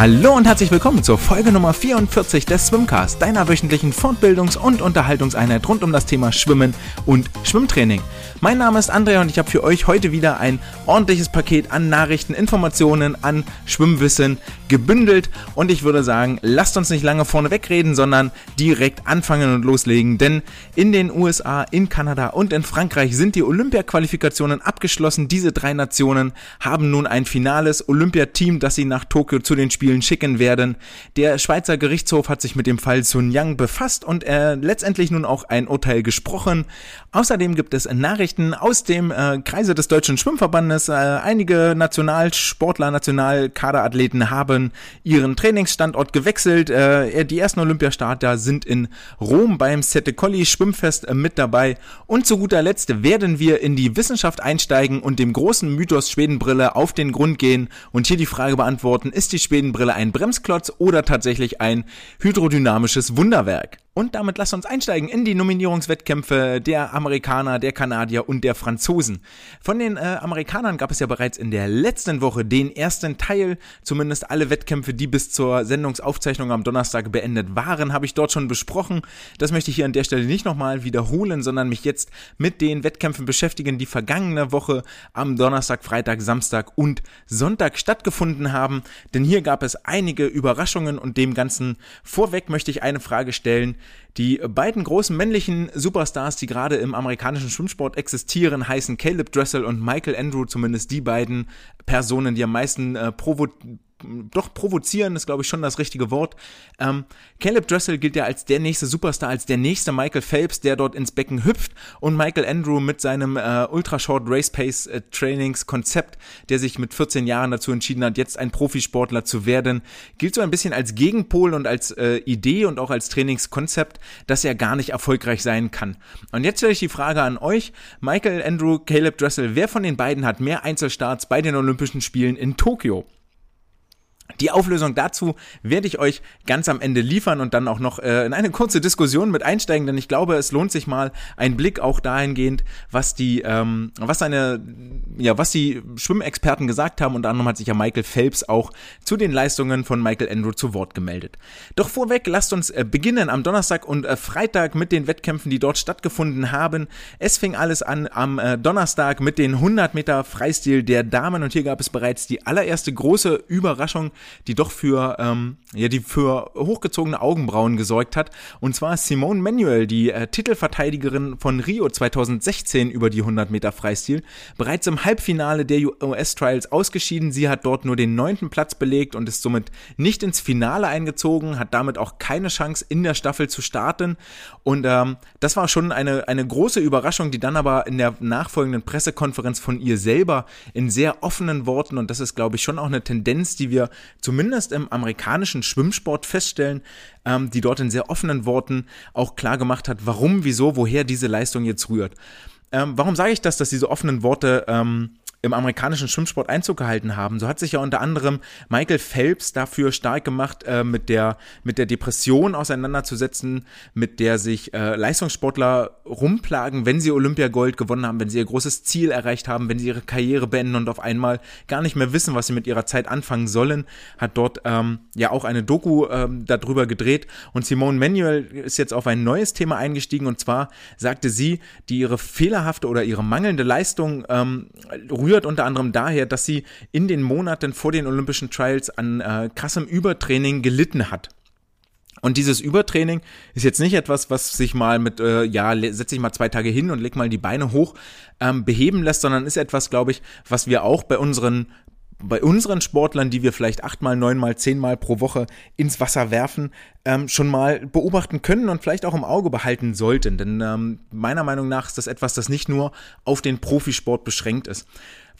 Hallo und herzlich willkommen zur Folge Nummer 44 des Swimcast, deiner wöchentlichen Fortbildungs- und Unterhaltungseinheit rund um das Thema Schwimmen und Schwimmtraining. Mein Name ist Andrea und ich habe für euch heute wieder ein ordentliches Paket an Nachrichten, Informationen, an Schwimmwissen gebündelt und ich würde sagen, lasst uns nicht lange vorne wegreden, sondern direkt anfangen und loslegen, denn in den USA, in Kanada und in Frankreich sind die Olympia-Qualifikationen abgeschlossen. Diese drei Nationen haben nun ein finales Olympiateam, das sie nach Tokio zu den Spielen Spielen schicken werden. Der Schweizer Gerichtshof hat sich mit dem Fall Sun Yang befasst und äh, letztendlich nun auch ein Urteil gesprochen. Außerdem gibt es Nachrichten aus dem äh, Kreise des Deutschen Schwimmverbandes. Äh, einige Nationalsportler, Nationalkaderathleten haben ihren Trainingsstandort gewechselt. Äh, die ersten Olympiastarter sind in Rom beim Sette Colli Schwimmfest äh, mit dabei. Und zu guter Letzt werden wir in die Wissenschaft einsteigen und dem großen Mythos Schwedenbrille auf den Grund gehen und hier die Frage beantworten, ist die Schwedenbrille Brille ein Bremsklotz oder tatsächlich ein hydrodynamisches Wunderwerk. Und damit lasst uns einsteigen in die Nominierungswettkämpfe der Amerikaner, der Kanadier und der Franzosen. Von den äh, Amerikanern gab es ja bereits in der letzten Woche den ersten Teil. Zumindest alle Wettkämpfe, die bis zur Sendungsaufzeichnung am Donnerstag beendet waren, habe ich dort schon besprochen. Das möchte ich hier an der Stelle nicht nochmal wiederholen, sondern mich jetzt mit den Wettkämpfen beschäftigen, die vergangene Woche am Donnerstag, Freitag, Samstag und Sonntag stattgefunden haben. Denn hier gab es einige Überraschungen und dem Ganzen vorweg möchte ich eine Frage stellen. Die beiden großen männlichen Superstars, die gerade im amerikanischen Schwimmsport existieren, heißen Caleb Dressel und Michael Andrew, zumindest die beiden Personen, die am meisten äh, provo doch provozieren ist, glaube ich, schon das richtige Wort. Ähm, Caleb Dressel gilt ja als der nächste Superstar, als der nächste Michael Phelps, der dort ins Becken hüpft und Michael Andrew mit seinem äh, Ultra Short Race Pace äh, Trainings Konzept, der sich mit 14 Jahren dazu entschieden hat, jetzt ein Profisportler zu werden, gilt so ein bisschen als Gegenpol und als äh, Idee und auch als Trainingskonzept, dass er gar nicht erfolgreich sein kann. Und jetzt stelle ich die Frage an euch, Michael Andrew, Caleb Dressel, wer von den beiden hat mehr Einzelstarts bei den Olympischen Spielen in Tokio? Die Auflösung dazu werde ich euch ganz am Ende liefern und dann auch noch äh, in eine kurze Diskussion mit einsteigen, denn ich glaube, es lohnt sich mal ein Blick auch dahingehend, was die, ähm, was eine, ja, was die Schwimmexperten gesagt haben. Unter anderem hat sich ja Michael Phelps auch zu den Leistungen von Michael Andrew zu Wort gemeldet. Doch vorweg, lasst uns äh, beginnen am Donnerstag und äh, Freitag mit den Wettkämpfen, die dort stattgefunden haben. Es fing alles an am äh, Donnerstag mit den 100 Meter Freistil der Damen und hier gab es bereits die allererste große Überraschung die doch für, ähm, ja, die für hochgezogene Augenbrauen gesorgt hat. Und zwar Simone Manuel, die äh, Titelverteidigerin von Rio 2016 über die 100 Meter Freistil, bereits im Halbfinale der US-Trials ausgeschieden. Sie hat dort nur den neunten Platz belegt und ist somit nicht ins Finale eingezogen, hat damit auch keine Chance in der Staffel zu starten. Und ähm, das war schon eine, eine große Überraschung, die dann aber in der nachfolgenden Pressekonferenz von ihr selber in sehr offenen Worten, und das ist, glaube ich, schon auch eine Tendenz, die wir zumindest im amerikanischen Schwimmsport feststellen, ähm, die dort in sehr offenen Worten auch klar gemacht hat, warum, wieso, woher diese Leistung jetzt rührt. Ähm, warum sage ich das, dass diese offenen Worte ähm, im amerikanischen Schwimmsport Einzug gehalten haben. So hat sich ja unter anderem Michael Phelps dafür stark gemacht, äh, mit der mit der Depression auseinanderzusetzen, mit der sich äh, Leistungssportler rumplagen, wenn sie Olympiagold gewonnen haben, wenn sie ihr großes Ziel erreicht haben, wenn sie ihre Karriere beenden und auf einmal gar nicht mehr wissen, was sie mit ihrer Zeit anfangen sollen, hat dort ähm, ja auch eine Doku ähm, darüber gedreht. Und Simone Manuel ist jetzt auf ein neues Thema eingestiegen. Und zwar sagte sie, die ihre fehlerhafte oder ihre mangelnde Leistung ähm, rührt unter anderem daher, dass sie in den Monaten vor den Olympischen Trials an äh, krassem Übertraining gelitten hat. Und dieses Übertraining ist jetzt nicht etwas, was sich mal mit, äh, ja, setze ich mal zwei Tage hin und leg mal die Beine hoch, ähm, beheben lässt, sondern ist etwas, glaube ich, was wir auch bei unseren bei unseren Sportlern, die wir vielleicht achtmal, neunmal, zehnmal pro Woche ins Wasser werfen, ähm, schon mal beobachten können und vielleicht auch im Auge behalten sollten. Denn ähm, meiner Meinung nach ist das etwas, das nicht nur auf den Profisport beschränkt ist.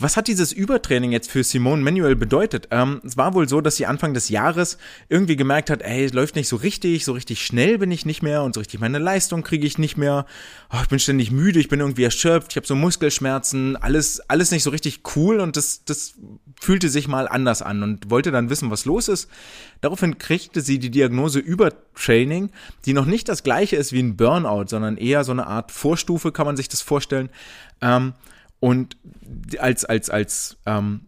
Was hat dieses Übertraining jetzt für Simone Manuel bedeutet? Ähm, es war wohl so, dass sie Anfang des Jahres irgendwie gemerkt hat, ey, es läuft nicht so richtig, so richtig schnell bin ich nicht mehr und so richtig meine Leistung kriege ich nicht mehr. Oh, ich bin ständig müde, ich bin irgendwie erschöpft, ich habe so Muskelschmerzen, alles, alles nicht so richtig cool und das, das fühlte sich mal anders an und wollte dann wissen, was los ist. Daraufhin kriegte sie die Diagnose Übertraining, die noch nicht das gleiche ist wie ein Burnout, sondern eher so eine Art Vorstufe, kann man sich das vorstellen. Ähm, und als, als, als, ähm,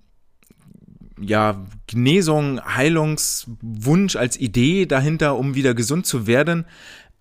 ja, Genesung, Heilungswunsch als Idee dahinter, um wieder gesund zu werden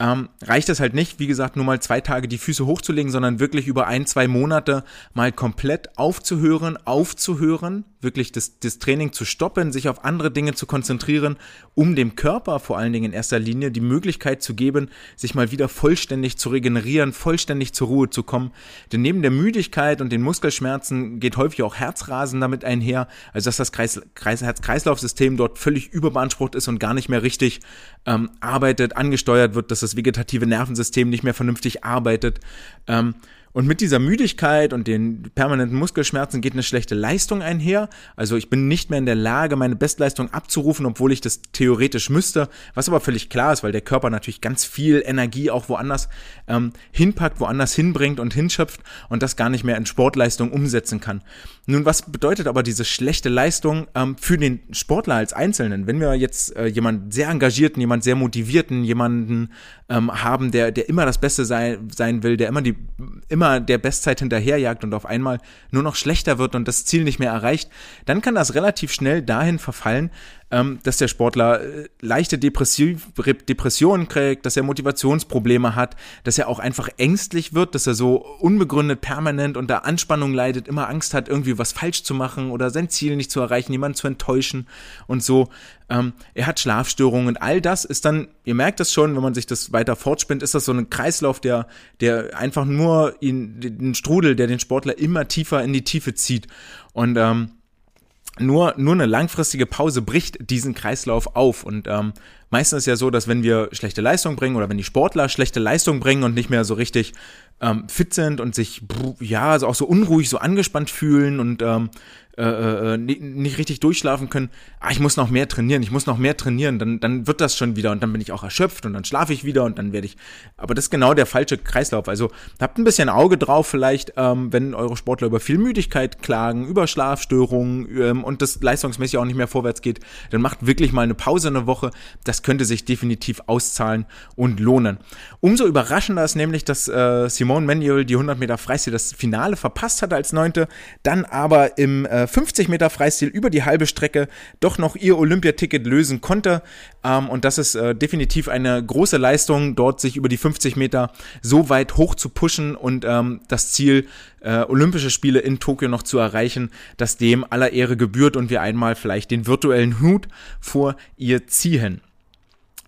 ähm, reicht es halt nicht, wie gesagt, nur mal zwei Tage die Füße hochzulegen, sondern wirklich über ein, zwei Monate mal komplett aufzuhören, aufzuhören, wirklich das, das Training zu stoppen, sich auf andere Dinge zu konzentrieren, um dem Körper vor allen Dingen in erster Linie die Möglichkeit zu geben, sich mal wieder vollständig zu regenerieren, vollständig zur Ruhe zu kommen. Denn neben der Müdigkeit und den Muskelschmerzen geht häufig auch Herzrasen damit einher, also dass das Kreis, Kreis, Herz-Kreislauf-System dort völlig überbeansprucht ist und gar nicht mehr richtig ähm, arbeitet, angesteuert wird, dass das vegetative Nervensystem nicht mehr vernünftig arbeitet. Ähm, und mit dieser Müdigkeit und den permanenten Muskelschmerzen geht eine schlechte Leistung einher. Also ich bin nicht mehr in der Lage, meine Bestleistung abzurufen, obwohl ich das theoretisch müsste, was aber völlig klar ist, weil der Körper natürlich ganz viel Energie auch woanders ähm, hinpackt, woanders hinbringt und hinschöpft und das gar nicht mehr in Sportleistung umsetzen kann. Nun, was bedeutet aber diese schlechte Leistung ähm, für den Sportler als Einzelnen? Wenn wir jetzt äh, jemanden sehr engagierten, jemand sehr motivierten, jemanden ähm, haben, der, der immer das Beste sei, sein will, der immer die, immer der Bestzeit hinterherjagt und auf einmal nur noch schlechter wird und das Ziel nicht mehr erreicht, dann kann das relativ schnell dahin verfallen, ähm, dass der Sportler äh, leichte Depressiv Depressionen kriegt, dass er Motivationsprobleme hat, dass er auch einfach ängstlich wird, dass er so unbegründet permanent unter Anspannung leidet, immer Angst hat, irgendwie was falsch zu machen oder sein Ziel nicht zu erreichen, jemanden zu enttäuschen und so. Ähm, er hat Schlafstörungen und all das ist dann, ihr merkt das schon, wenn man sich das weiter fortspinnt, ist das so ein Kreislauf, der, der einfach nur ihn, den Strudel, der den Sportler immer tiefer in die Tiefe zieht. Und ähm, nur, nur eine langfristige Pause bricht diesen Kreislauf auf. Und ähm, meistens ist ja so, dass wenn wir schlechte Leistung bringen oder wenn die Sportler schlechte Leistung bringen und nicht mehr so richtig ähm, fit sind und sich ja also auch so unruhig, so angespannt fühlen und ähm, äh, äh, nicht richtig durchschlafen können, ah, ich muss noch mehr trainieren, ich muss noch mehr trainieren, dann, dann wird das schon wieder und dann bin ich auch erschöpft und dann schlafe ich wieder und dann werde ich. Aber das ist genau der falsche Kreislauf. Also habt ein bisschen Auge drauf, vielleicht, ähm, wenn eure Sportler über viel Müdigkeit klagen, über Schlafstörungen ähm, und das leistungsmäßig auch nicht mehr vorwärts geht, dann macht wirklich mal eine Pause eine Woche. Das könnte sich definitiv auszahlen und lohnen. Umso überraschender ist nämlich, dass äh, Simone Manuel die 100 Meter Freistil das Finale verpasst hatte als Neunte, dann aber im äh, 50 Meter Freistil über die halbe Strecke doch noch ihr Olympiaticket lösen konnte. Ähm, und das ist äh, definitiv eine große Leistung, dort sich über die 50 Meter so weit hoch zu pushen und ähm, das Ziel äh, Olympische Spiele in Tokio noch zu erreichen, dass dem aller Ehre gebührt und wir einmal vielleicht den virtuellen Hut vor ihr ziehen.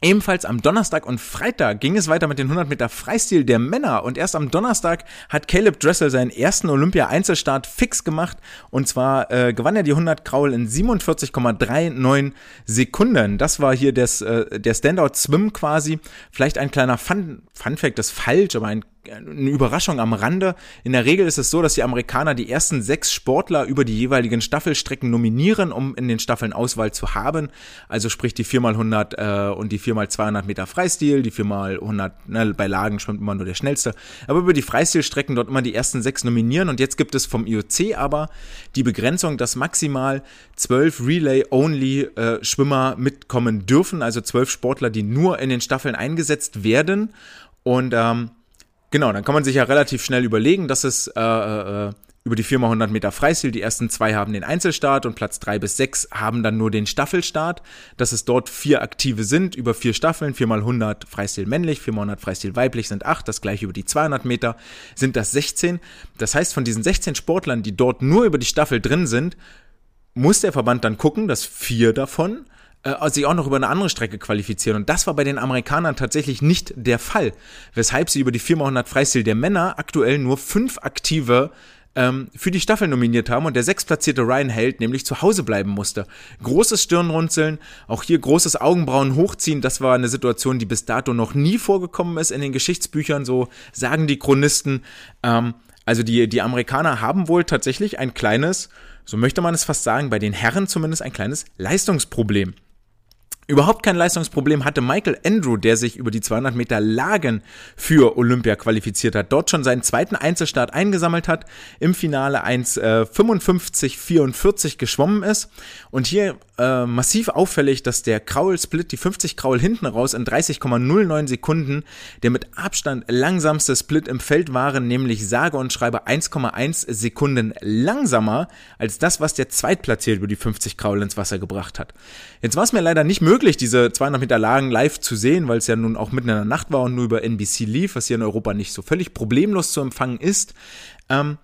Ebenfalls am Donnerstag und Freitag ging es weiter mit den 100 Meter Freistil der Männer und erst am Donnerstag hat Caleb Dressel seinen ersten Olympia-Einzelstart fix gemacht und zwar äh, gewann er die 100 Kraul in 47,39 Sekunden. Das war hier des, äh, der Standout-Swim quasi. Vielleicht ein kleiner Fun, Fun das ist falsch, aber ein eine Überraschung am Rande. In der Regel ist es so, dass die Amerikaner die ersten sechs Sportler über die jeweiligen Staffelstrecken nominieren, um in den Staffeln Auswahl zu haben. Also sprich die 4x100 äh, und die 4x200 Meter Freistil, die 4x100, ne, bei Lagen schwimmt immer nur der schnellste. Aber über die Freistilstrecken dort immer die ersten sechs nominieren. Und jetzt gibt es vom IOC aber die Begrenzung, dass maximal zwölf Relay-Only-Schwimmer äh, mitkommen dürfen. Also zwölf Sportler, die nur in den Staffeln eingesetzt werden. Und ähm, Genau, dann kann man sich ja relativ schnell überlegen, dass es äh, äh, über die 4x100 Meter Freistil, die ersten zwei haben den Einzelstart und Platz drei bis sechs haben dann nur den Staffelstart, dass es dort vier aktive sind, über vier Staffeln, 4x100 Freistil männlich, 4x100 Freistil weiblich sind acht, das gleiche über die 200 Meter sind das 16. Das heißt, von diesen 16 Sportlern, die dort nur über die Staffel drin sind, muss der Verband dann gucken, dass vier davon äh, sich auch noch über eine andere Strecke qualifizieren. Und das war bei den Amerikanern tatsächlich nicht der Fall, weshalb sie über die 4x100 Freistil der Männer aktuell nur fünf aktive ähm, für die Staffel nominiert haben und der sechstplatzierte Ryan Held nämlich zu Hause bleiben musste. Großes Stirnrunzeln, auch hier großes Augenbrauen hochziehen, das war eine Situation, die bis dato noch nie vorgekommen ist in den Geschichtsbüchern, so sagen die Chronisten. Ähm, also die, die Amerikaner haben wohl tatsächlich ein kleines, so möchte man es fast sagen, bei den Herren zumindest ein kleines Leistungsproblem. Überhaupt kein Leistungsproblem hatte Michael Andrew, der sich über die 200 Meter Lagen für Olympia qualifiziert hat, dort schon seinen zweiten Einzelstart eingesammelt hat, im Finale 1,55,44 äh, geschwommen ist und hier äh, massiv auffällig, dass der Kraul-Split, die 50 Kraul hinten raus in 30,09 Sekunden, der mit Abstand langsamste Split im Feld waren, nämlich sage und schreibe 1,1 Sekunden langsamer als das, was der Zweitplatziert über die 50 Kraul ins Wasser gebracht hat. Jetzt war es mir leider nicht möglich, möglich, diese 200 Meter Lagen live zu sehen, weil es ja nun auch mitten in der Nacht war und nur über NBC lief, was hier in Europa nicht so völlig problemlos zu empfangen ist. Ähm,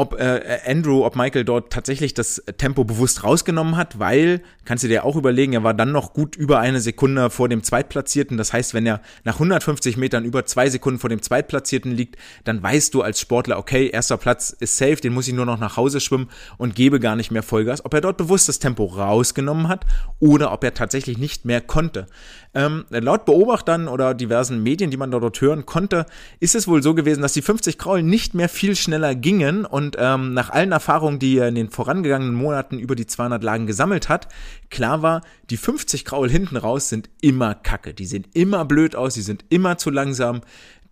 ob äh, Andrew, ob Michael dort tatsächlich das Tempo bewusst rausgenommen hat, weil, kannst du dir auch überlegen, er war dann noch gut über eine Sekunde vor dem Zweitplatzierten. Das heißt, wenn er nach 150 Metern über zwei Sekunden vor dem Zweitplatzierten liegt, dann weißt du als Sportler, okay, erster Platz ist safe, den muss ich nur noch nach Hause schwimmen und gebe gar nicht mehr Vollgas. Ob er dort bewusst das Tempo rausgenommen hat oder ob er tatsächlich nicht mehr konnte. Ähm, laut Beobachtern oder diversen Medien, die man dort hören konnte, ist es wohl so gewesen, dass die 50 Kraul nicht mehr viel schneller gingen und ähm, nach allen Erfahrungen, die er in den vorangegangenen Monaten über die 200 Lagen gesammelt hat, klar war, die 50 Kraul hinten raus sind immer kacke. Die sehen immer blöd aus, die sind immer zu langsam.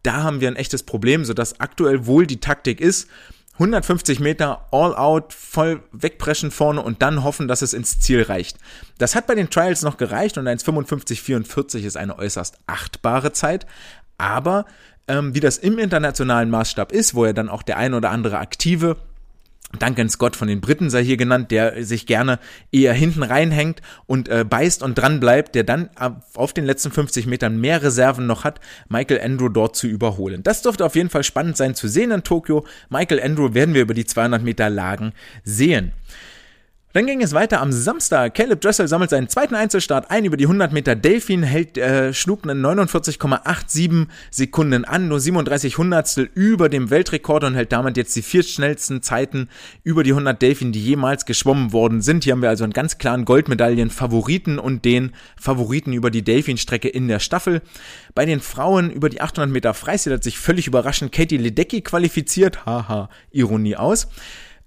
Da haben wir ein echtes Problem, sodass aktuell wohl die Taktik ist, 150 Meter all out, voll wegpreschen vorne und dann hoffen, dass es ins Ziel reicht. Das hat bei den Trials noch gereicht und 1,55,44 ist eine äußerst achtbare Zeit. Aber ähm, wie das im internationalen Maßstab ist, wo ja dann auch der ein oder andere Aktive Duncan Scott von den Briten sei hier genannt, der sich gerne eher hinten reinhängt und äh, beißt und dran bleibt, der dann auf den letzten 50 Metern mehr Reserven noch hat, Michael Andrew dort zu überholen. Das dürfte auf jeden Fall spannend sein zu sehen in Tokio. Michael Andrew werden wir über die 200 Meter Lagen sehen. Dann ging es weiter am Samstag. Caleb Dressel sammelt seinen zweiten Einzelstart ein über die 100 Meter Delfin, hält, äh, schlug einen 49,87 Sekunden an, nur 37 Hundertstel über dem Weltrekord und hält damit jetzt die vier schnellsten Zeiten über die 100 Delfin, die jemals geschwommen worden sind. Hier haben wir also einen ganz klaren Goldmedaillen-Favoriten und den Favoriten über die Delfin-Strecke in der Staffel. Bei den Frauen über die 800 Meter Freistil hat sich völlig überraschend Katie Ledecky qualifiziert. Haha, Ironie aus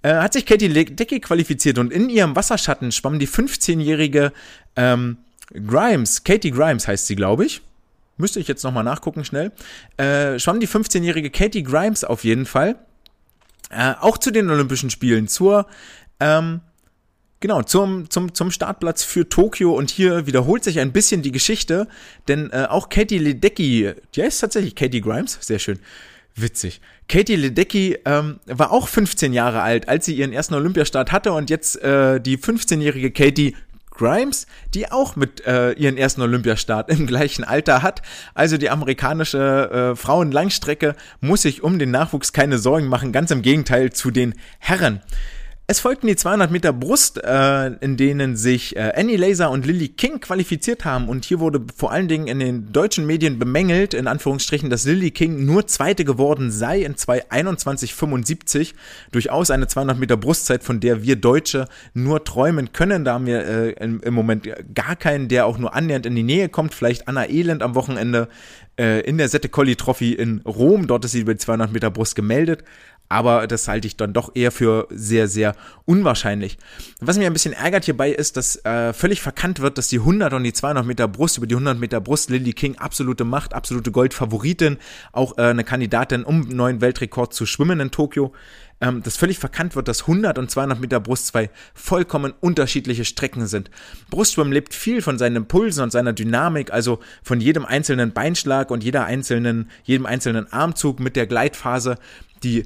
äh, hat sich Katie Ledecky qualifiziert und in ihrem Wasserschatten schwamm die 15-jährige ähm, Grimes, Katie Grimes heißt sie, glaube ich. Müsste ich jetzt nochmal nachgucken, schnell. Äh, schwamm die 15-jährige Katie Grimes auf jeden Fall. Äh, auch zu den Olympischen Spielen, zur, ähm, genau, zum, zum, zum Startplatz für Tokio und hier wiederholt sich ein bisschen die Geschichte, denn äh, auch Katie Ledecky, die heißt tatsächlich Katie Grimes, sehr schön, witzig. Katie Ledecky ähm, war auch 15 Jahre alt, als sie ihren ersten Olympiastart hatte und jetzt äh, die 15-jährige Katie Grimes, die auch mit äh, ihren ersten Olympiastart im gleichen Alter hat. Also die amerikanische äh, Frauenlangstrecke muss sich um den Nachwuchs keine Sorgen machen, ganz im Gegenteil zu den Herren. Es folgten die 200 Meter Brust, äh, in denen sich äh, Annie Laser und Lily King qualifiziert haben. Und hier wurde vor allen Dingen in den deutschen Medien bemängelt, in Anführungsstrichen, dass Lily King nur Zweite geworden sei in 2.21.75. Durchaus eine 200 Meter Brustzeit, von der wir Deutsche nur träumen können. Da haben wir äh, im, im Moment gar keinen, der auch nur annähernd in die Nähe kommt. Vielleicht Anna Elend am Wochenende äh, in der Sette Colli Trophy in Rom. Dort ist sie über die 200 Meter Brust gemeldet aber das halte ich dann doch eher für sehr, sehr unwahrscheinlich. Was mich ein bisschen ärgert hierbei ist, dass äh, völlig verkannt wird, dass die 100 und die 200 Meter Brust, über die 100 Meter Brust, Lily King absolute Macht, absolute Goldfavoritin, auch äh, eine Kandidatin, um einen neuen Weltrekord zu schwimmen in Tokio. Ähm, dass völlig verkannt wird, dass 100 und 200 Meter Brust zwei vollkommen unterschiedliche Strecken sind. Brustschwimmen lebt viel von seinen Pulsen und seiner Dynamik, also von jedem einzelnen Beinschlag und jeder einzelnen, jedem einzelnen Armzug mit der Gleitphase, die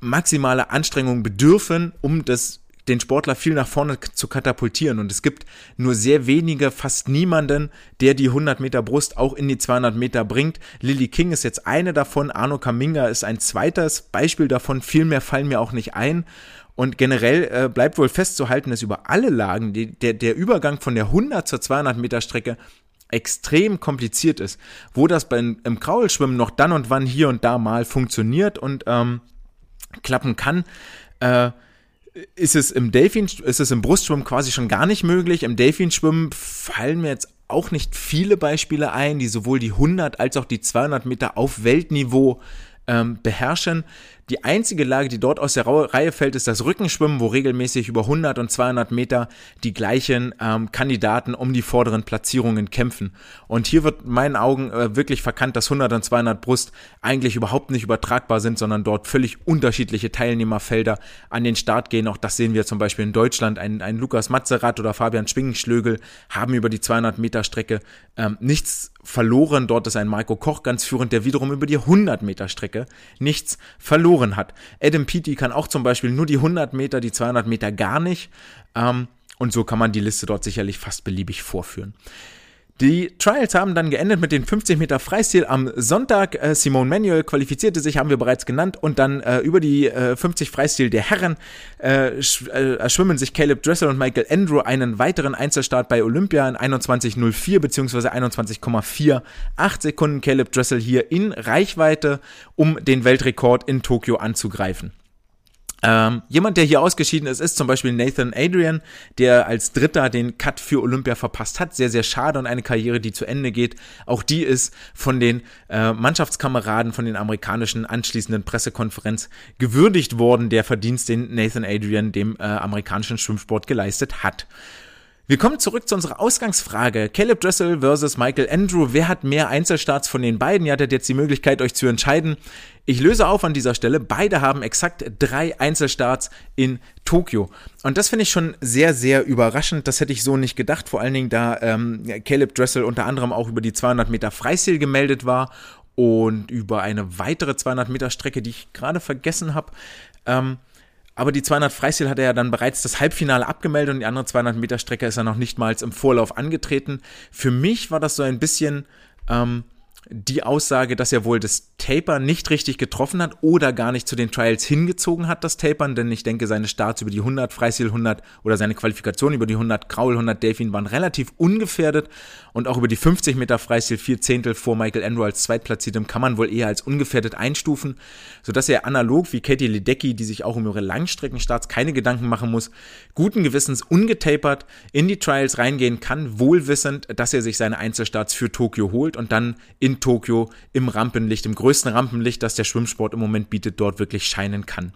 maximale Anstrengung bedürfen, um das den Sportler viel nach vorne zu katapultieren. Und es gibt nur sehr wenige, fast niemanden, der die 100 Meter Brust auch in die 200 Meter bringt. Lily King ist jetzt eine davon. Arno Kaminga ist ein zweites Beispiel davon. Viel mehr fallen mir auch nicht ein. Und generell äh, bleibt wohl festzuhalten, dass über alle Lagen die, der, der Übergang von der 100 zur 200 Meter Strecke extrem kompliziert ist. Wo das beim, im Kraulschwimmen noch dann und wann hier und da mal funktioniert und ähm, klappen kann, äh, ist es im Delfin, ist es im Brustschwimmen quasi schon gar nicht möglich. Im Delfinschwimmen fallen mir jetzt auch nicht viele Beispiele ein, die sowohl die 100 als auch die 200 Meter auf Weltniveau ähm, beherrschen. Die einzige Lage, die dort aus der Reihe fällt, ist das Rückenschwimmen, wo regelmäßig über 100 und 200 Meter die gleichen ähm, Kandidaten um die vorderen Platzierungen kämpfen. Und hier wird in meinen Augen äh, wirklich verkannt, dass 100 und 200 Brust eigentlich überhaupt nicht übertragbar sind, sondern dort völlig unterschiedliche Teilnehmerfelder an den Start gehen. Auch das sehen wir zum Beispiel in Deutschland. Ein, ein Lukas Matzerath oder Fabian Schwingenschlögel haben über die 200 Meter Strecke ähm, nichts verloren. Dort ist ein Marco Koch ganz führend, der wiederum über die 100 Meter Strecke nichts verloren hat. Adam Peaty kann auch zum Beispiel nur die 100 Meter, die 200 Meter gar nicht. Ähm, und so kann man die Liste dort sicherlich fast beliebig vorführen. Die Trials haben dann geendet mit den 50 Meter Freistil am Sonntag. Äh, Simone Manuel qualifizierte sich, haben wir bereits genannt. Und dann äh, über die äh, 50 Freistil der Herren äh, sch äh, erschwimmen sich Caleb Dressel und Michael Andrew einen weiteren Einzelstart bei Olympia in 21.04 bzw. 21,48 Sekunden. Caleb Dressel hier in Reichweite, um den Weltrekord in Tokio anzugreifen. Ähm, jemand, der hier ausgeschieden ist, ist zum Beispiel Nathan Adrian, der als Dritter den Cut für Olympia verpasst hat. Sehr, sehr schade und eine Karriere, die zu Ende geht. Auch die ist von den äh, Mannschaftskameraden, von den amerikanischen anschließenden Pressekonferenz gewürdigt worden, der Verdienst, den Nathan Adrian dem äh, amerikanischen Schwimmsport geleistet hat. Wir kommen zurück zu unserer Ausgangsfrage. Caleb Dressel versus Michael Andrew. Wer hat mehr Einzelstarts von den beiden? Ihr hattet jetzt die Möglichkeit, euch zu entscheiden. Ich löse auf an dieser Stelle. Beide haben exakt drei Einzelstarts in Tokio. Und das finde ich schon sehr, sehr überraschend. Das hätte ich so nicht gedacht. Vor allen Dingen, da ähm, Caleb Dressel unter anderem auch über die 200 Meter Freistil gemeldet war und über eine weitere 200 Meter Strecke, die ich gerade vergessen habe. Ähm, aber die 200 Freistil hat er ja dann bereits das Halbfinale abgemeldet und die andere 200 Meter Strecke ist er noch nicht mal im Vorlauf angetreten. Für mich war das so ein bisschen ähm, die Aussage, dass er wohl das Taper nicht richtig getroffen hat oder gar nicht zu den Trials hingezogen hat, das Tapern, denn ich denke, seine Starts über die 100, Freistil 100 oder seine Qualifikation über die 100, Kraul 100, Delfin waren relativ ungefährdet. Und auch über die 50 Meter Freistil vier Zehntel vor Michael Andrew als Zweitplatziertem kann man wohl eher als ungefährdet einstufen, sodass er analog wie Katie Ledecky, die sich auch um ihre Langstreckenstarts keine Gedanken machen muss, guten Gewissens ungetapert in die Trials reingehen kann, wohlwissend, dass er sich seine Einzelstarts für Tokio holt und dann in Tokio im Rampenlicht, im größten Rampenlicht, das der Schwimmsport im Moment bietet, dort wirklich scheinen kann.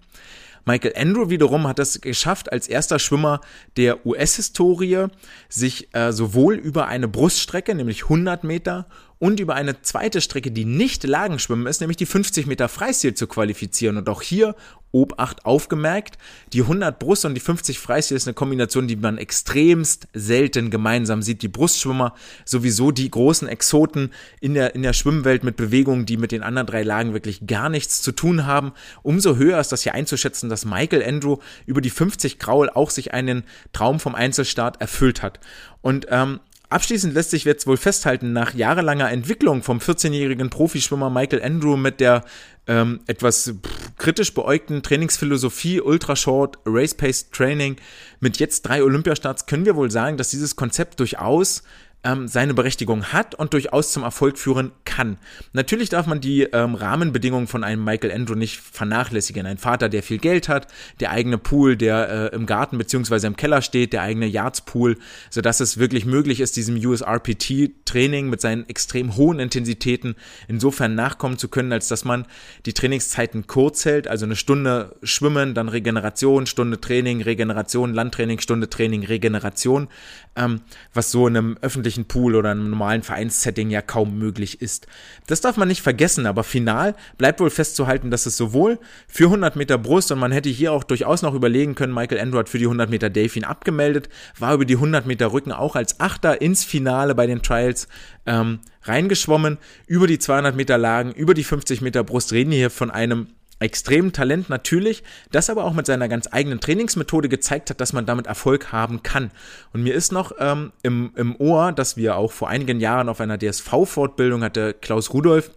Michael Andrew wiederum hat es geschafft, als erster Schwimmer der US-Historie sich äh, sowohl über eine Bruststrecke, nämlich 100 Meter, und über eine zweite Strecke, die nicht Lagenschwimmen ist, nämlich die 50 Meter Freistil zu qualifizieren. Und auch hier Obacht aufgemerkt, die 100 Brust und die 50 Freistil ist eine Kombination, die man extremst selten gemeinsam sieht. Die Brustschwimmer sowieso die großen Exoten in der, in der Schwimmwelt mit Bewegungen, die mit den anderen drei Lagen wirklich gar nichts zu tun haben. Umso höher ist das hier einzuschätzen, dass Michael Andrew über die 50 Graul auch sich einen Traum vom Einzelstart erfüllt hat. Und ähm, Abschließend lässt sich jetzt wohl festhalten, nach jahrelanger Entwicklung vom 14-jährigen Profischwimmer Michael Andrew mit der ähm, etwas kritisch beäugten Trainingsphilosophie Ultra Short Race Pace Training mit jetzt drei Olympiastarts können wir wohl sagen, dass dieses Konzept durchaus ähm, seine Berechtigung hat und durchaus zum Erfolg führen kann. Natürlich darf man die ähm, Rahmenbedingungen von einem Michael Andrew nicht vernachlässigen. Ein Vater, der viel Geld hat, der eigene Pool, der äh, im Garten beziehungsweise im Keller steht, der eigene Yards-Pool, sodass es wirklich möglich ist, diesem USRPT-Training mit seinen extrem hohen Intensitäten insofern nachkommen zu können, als dass man die Trainingszeiten kurz hält, also eine Stunde Schwimmen, dann Regeneration, Stunde Training, Regeneration, Landtraining, Stunde Training, Regeneration, ähm, was so in einem öffentlichen Pool oder einem normalen Vereinssetting ja kaum möglich ist. Das darf man nicht vergessen, aber final bleibt wohl festzuhalten, dass es sowohl für 100 Meter Brust und man hätte hier auch durchaus noch überlegen können, Michael Andrew für die 100 Meter Delfin abgemeldet, war über die 100 Meter Rücken auch als Achter ins Finale bei den Trials ähm, reingeschwommen, über die 200 Meter Lagen, über die 50 Meter Brust reden wir hier von einem extremen Talent natürlich, das aber auch mit seiner ganz eigenen Trainingsmethode gezeigt hat, dass man damit Erfolg haben kann. Und mir ist noch ähm, im, im Ohr, dass wir auch vor einigen Jahren auf einer DSV-Fortbildung hatte Klaus Rudolph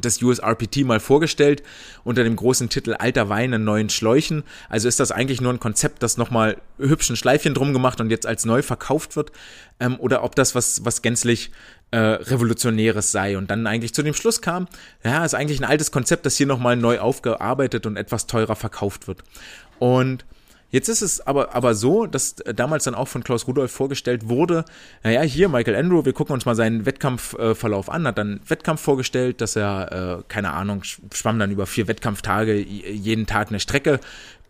das USRPT mal vorgestellt unter dem großen Titel Alter Wein in neuen Schläuchen. Also ist das eigentlich nur ein Konzept, das nochmal hübschen Schleifchen drum gemacht und jetzt als neu verkauft wird? Ähm, oder ob das was, was gänzlich äh, Revolutionäres sei und dann eigentlich zu dem Schluss kam, ja, ist eigentlich ein altes Konzept, das hier nochmal neu aufgearbeitet und etwas teurer verkauft wird. Und Jetzt ist es aber, aber so, dass damals dann auch von Klaus Rudolph vorgestellt wurde, naja, hier Michael Andrew, wir gucken uns mal seinen Wettkampfverlauf an, hat dann Wettkampf vorgestellt, dass er, äh, keine Ahnung, schwamm dann über vier Wettkampftage jeden Tag eine Strecke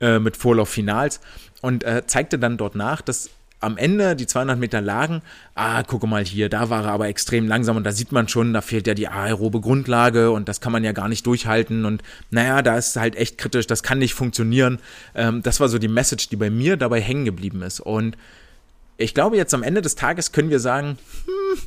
äh, mit Vorlauf Finals und äh, zeigte dann dort nach, dass am Ende die 200 Meter lagen, ah, gucke mal hier, da war er aber extrem langsam und da sieht man schon, da fehlt ja die aerobe Grundlage und das kann man ja gar nicht durchhalten und naja, da ist halt echt kritisch, das kann nicht funktionieren. Ähm, das war so die Message, die bei mir dabei hängen geblieben ist. Und ich glaube, jetzt am Ende des Tages können wir sagen, hm,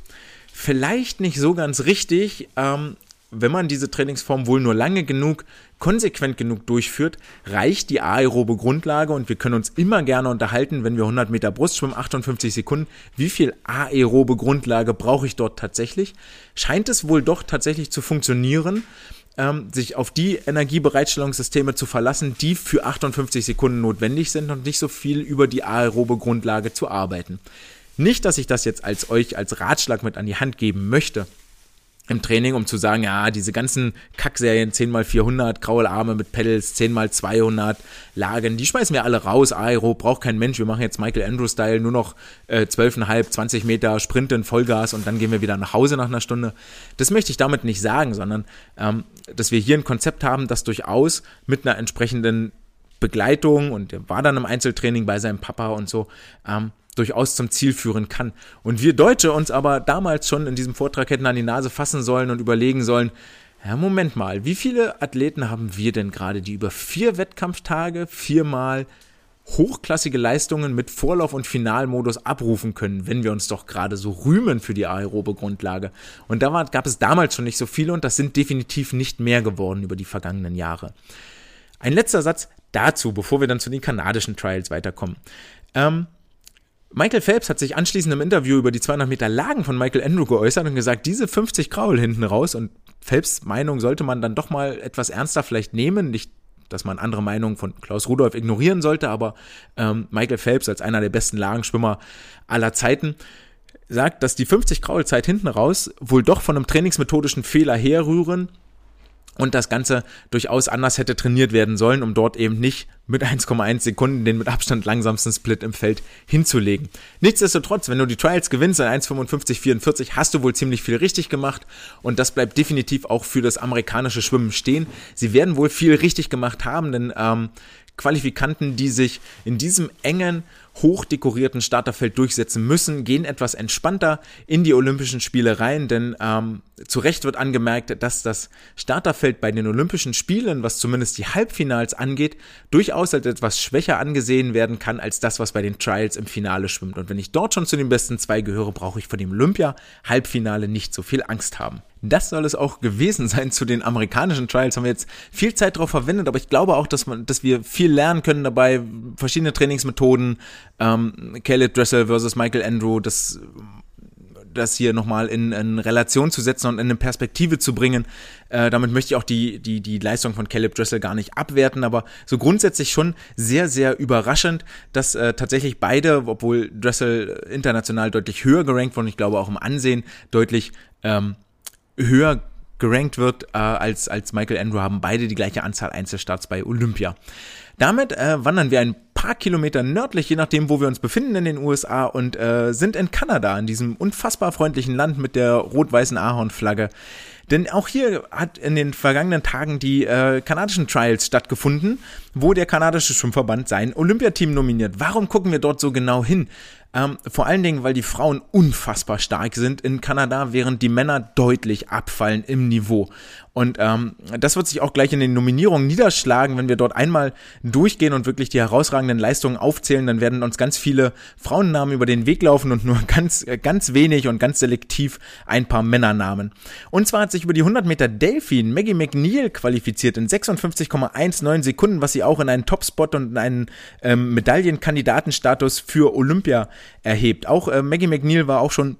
vielleicht nicht so ganz richtig, ähm, wenn man diese Trainingsform wohl nur lange genug, konsequent genug durchführt, reicht die aerobe Grundlage und wir können uns immer gerne unterhalten, wenn wir 100 Meter Brust schwimmen, 58 Sekunden, wie viel aerobe Grundlage brauche ich dort tatsächlich? Scheint es wohl doch tatsächlich zu funktionieren, ähm, sich auf die Energiebereitstellungssysteme zu verlassen, die für 58 Sekunden notwendig sind und nicht so viel über die aerobe Grundlage zu arbeiten. Nicht, dass ich das jetzt als euch als Ratschlag mit an die Hand geben möchte, im Training, um zu sagen, ja, diese ganzen Kackserien 10x400, graue Arme mit Pedals, 10x200 Lagen, die schmeißen wir alle raus. Aero braucht kein Mensch. Wir machen jetzt Michael Andrew-Style, nur noch äh, 12,5, 20 Meter Sprinten, Vollgas und dann gehen wir wieder nach Hause nach einer Stunde. Das möchte ich damit nicht sagen, sondern ähm, dass wir hier ein Konzept haben, das durchaus mit einer entsprechenden Begleitung und war dann im Einzeltraining bei seinem Papa und so, ähm, durchaus zum Ziel führen kann. Und wir Deutsche uns aber damals schon in diesem Vortrag hätten an die Nase fassen sollen und überlegen sollen, ja, Moment mal, wie viele Athleten haben wir denn gerade, die über vier Wettkampftage viermal hochklassige Leistungen mit Vorlauf- und Finalmodus abrufen können, wenn wir uns doch gerade so rühmen für die aerobe Grundlage. Und da war, gab es damals schon nicht so viele und das sind definitiv nicht mehr geworden über die vergangenen Jahre. Ein letzter Satz dazu, bevor wir dann zu den kanadischen Trials weiterkommen. Ähm, Michael Phelps hat sich anschließend im Interview über die 200 Meter Lagen von Michael Andrew geäußert und gesagt, diese 50 Kraul hinten raus und Phelps Meinung sollte man dann doch mal etwas ernster vielleicht nehmen, nicht dass man andere Meinungen von Klaus Rudolph ignorieren sollte, aber ähm, Michael Phelps als einer der besten Lagenschwimmer aller Zeiten sagt, dass die 50 Kraul Zeit hinten raus wohl doch von einem trainingsmethodischen Fehler herrühren, und das Ganze durchaus anders hätte trainiert werden sollen, um dort eben nicht mit 1,1 Sekunden den mit Abstand langsamsten Split im Feld hinzulegen. Nichtsdestotrotz, wenn du die Trials gewinnst in 1,55,44, hast du wohl ziemlich viel richtig gemacht und das bleibt definitiv auch für das amerikanische Schwimmen stehen. Sie werden wohl viel richtig gemacht haben, denn ähm, Qualifikanten, die sich in diesem engen hochdekorierten Starterfeld durchsetzen müssen, gehen etwas entspannter in die Olympischen Spiele rein, denn ähm, zu Recht wird angemerkt, dass das Starterfeld bei den Olympischen Spielen, was zumindest die Halbfinals angeht, durchaus als etwas schwächer angesehen werden kann als das, was bei den Trials im Finale schwimmt. Und wenn ich dort schon zu den besten zwei gehöre, brauche ich vor dem Olympia-Halbfinale nicht so viel Angst haben. Das soll es auch gewesen sein zu den amerikanischen Trials. Haben wir jetzt viel Zeit darauf verwendet, aber ich glaube auch, dass man, dass wir viel lernen können dabei, verschiedene Trainingsmethoden, ähm, Caleb Dressel versus Michael Andrew, das das hier nochmal in, in Relation zu setzen und in eine Perspektive zu bringen. Äh, damit möchte ich auch die, die, die Leistung von Caleb Dressel gar nicht abwerten, aber so grundsätzlich schon sehr, sehr überraschend, dass äh, tatsächlich beide, obwohl Dressel international deutlich höher gerankt wurde, ich glaube auch im Ansehen deutlich ähm, höher gerankt wird äh, als, als Michael Andrew, haben beide die gleiche Anzahl Einzelstarts bei Olympia. Damit äh, wandern wir ein paar Kilometer nördlich, je nachdem, wo wir uns befinden in den USA und äh, sind in Kanada, in diesem unfassbar freundlichen Land mit der rot-weißen Ahornflagge. Denn auch hier hat in den vergangenen Tagen die äh, kanadischen Trials stattgefunden, wo der kanadische Schwimmverband sein Olympiateam nominiert. Warum gucken wir dort so genau hin? Ähm, vor allen Dingen, weil die Frauen unfassbar stark sind in Kanada, während die Männer deutlich abfallen im Niveau. Und ähm, das wird sich auch gleich in den Nominierungen niederschlagen, wenn wir dort einmal durchgehen und wirklich die herausragenden Leistungen aufzählen, dann werden uns ganz viele Frauennamen über den Weg laufen und nur ganz, ganz wenig und ganz selektiv ein paar Männernamen. Und zwar hat sich über die 100 Meter Delfin Maggie McNeil qualifiziert in 56,19 Sekunden, was sie auch in einen Topspot und in einen ähm, Medaillenkandidatenstatus für Olympia erhebt. Auch äh, Maggie McNeil war auch schon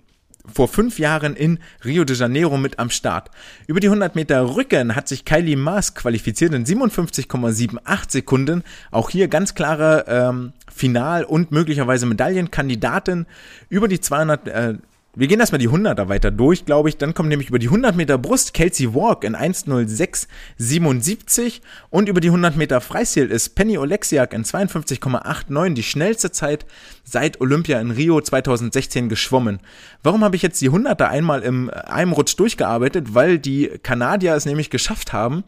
vor fünf Jahren in Rio de Janeiro mit am Start. Über die 100 Meter Rücken hat sich Kylie Maas qualifiziert in 57,78 Sekunden. Auch hier ganz klare ähm, Final- und möglicherweise Medaillenkandidatin. Über die 200 äh, wir gehen erstmal die 100er weiter durch, glaube ich. Dann kommt nämlich über die 100 Meter Brust Kelsey Walk in 1.06.77 und über die 100 Meter Freistil ist Penny Oleksiak in 52,89 die schnellste Zeit seit Olympia in Rio 2016 geschwommen. Warum habe ich jetzt die 100er einmal im einem Rutsch durchgearbeitet? Weil die Kanadier es nämlich geschafft haben,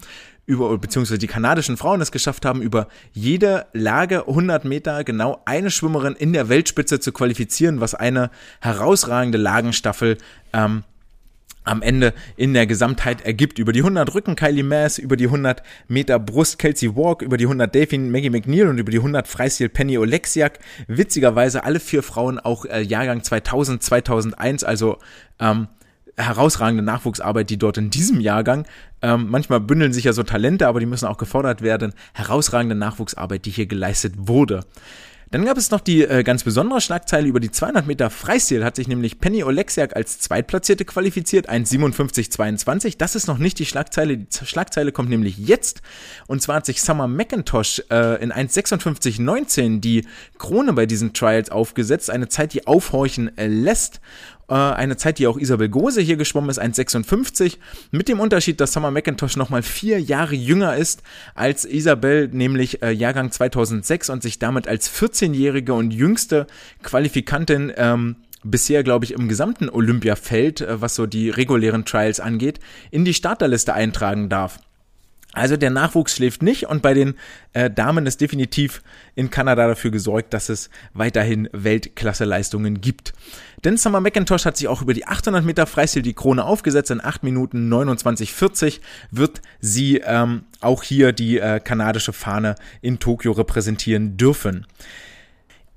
über, beziehungsweise die kanadischen Frauen es geschafft haben, über jede Lage 100 Meter genau eine Schwimmerin in der Weltspitze zu qualifizieren, was eine herausragende Lagenstaffel ähm, am Ende in der Gesamtheit ergibt. Über die 100 Rücken Kylie Mass, über die 100 Meter Brust Kelsey Walk, über die 100 Delfin Maggie McNeil und über die 100 Freistil Penny Oleksiak. Witzigerweise alle vier Frauen auch äh, Jahrgang 2000, 2001, also ähm, herausragende Nachwuchsarbeit, die dort in diesem Jahrgang, ähm, manchmal bündeln sich ja so Talente, aber die müssen auch gefordert werden, herausragende Nachwuchsarbeit, die hier geleistet wurde. Dann gab es noch die äh, ganz besondere Schlagzeile über die 200 Meter Freistil, hat sich nämlich Penny Oleksiak als Zweitplatzierte qualifiziert, 1,57,22. Das ist noch nicht die Schlagzeile, die Schlagzeile kommt nämlich jetzt. Und zwar hat sich Summer McIntosh äh, in 1,56,19 die Krone bei diesen Trials aufgesetzt, eine Zeit, die aufhorchen äh, lässt äh, eine Zeit, die auch Isabel Gose hier geschwommen ist, 1,56. Mit dem Unterschied, dass Summer McIntosh nochmal vier Jahre jünger ist als Isabel, nämlich äh, Jahrgang 2006 und sich damit als 14-jährige und jüngste Qualifikantin ähm, bisher, glaube ich, im gesamten Olympiafeld, äh, was so die regulären Trials angeht, in die Starterliste eintragen darf. Also der Nachwuchs schläft nicht und bei den äh, Damen ist definitiv in Kanada dafür gesorgt, dass es weiterhin Weltklasseleistungen gibt. Denn Summer McIntosh hat sich auch über die 800 Meter Freistil die Krone aufgesetzt. In 8 Minuten 29,40 wird sie ähm, auch hier die äh, kanadische Fahne in Tokio repräsentieren dürfen.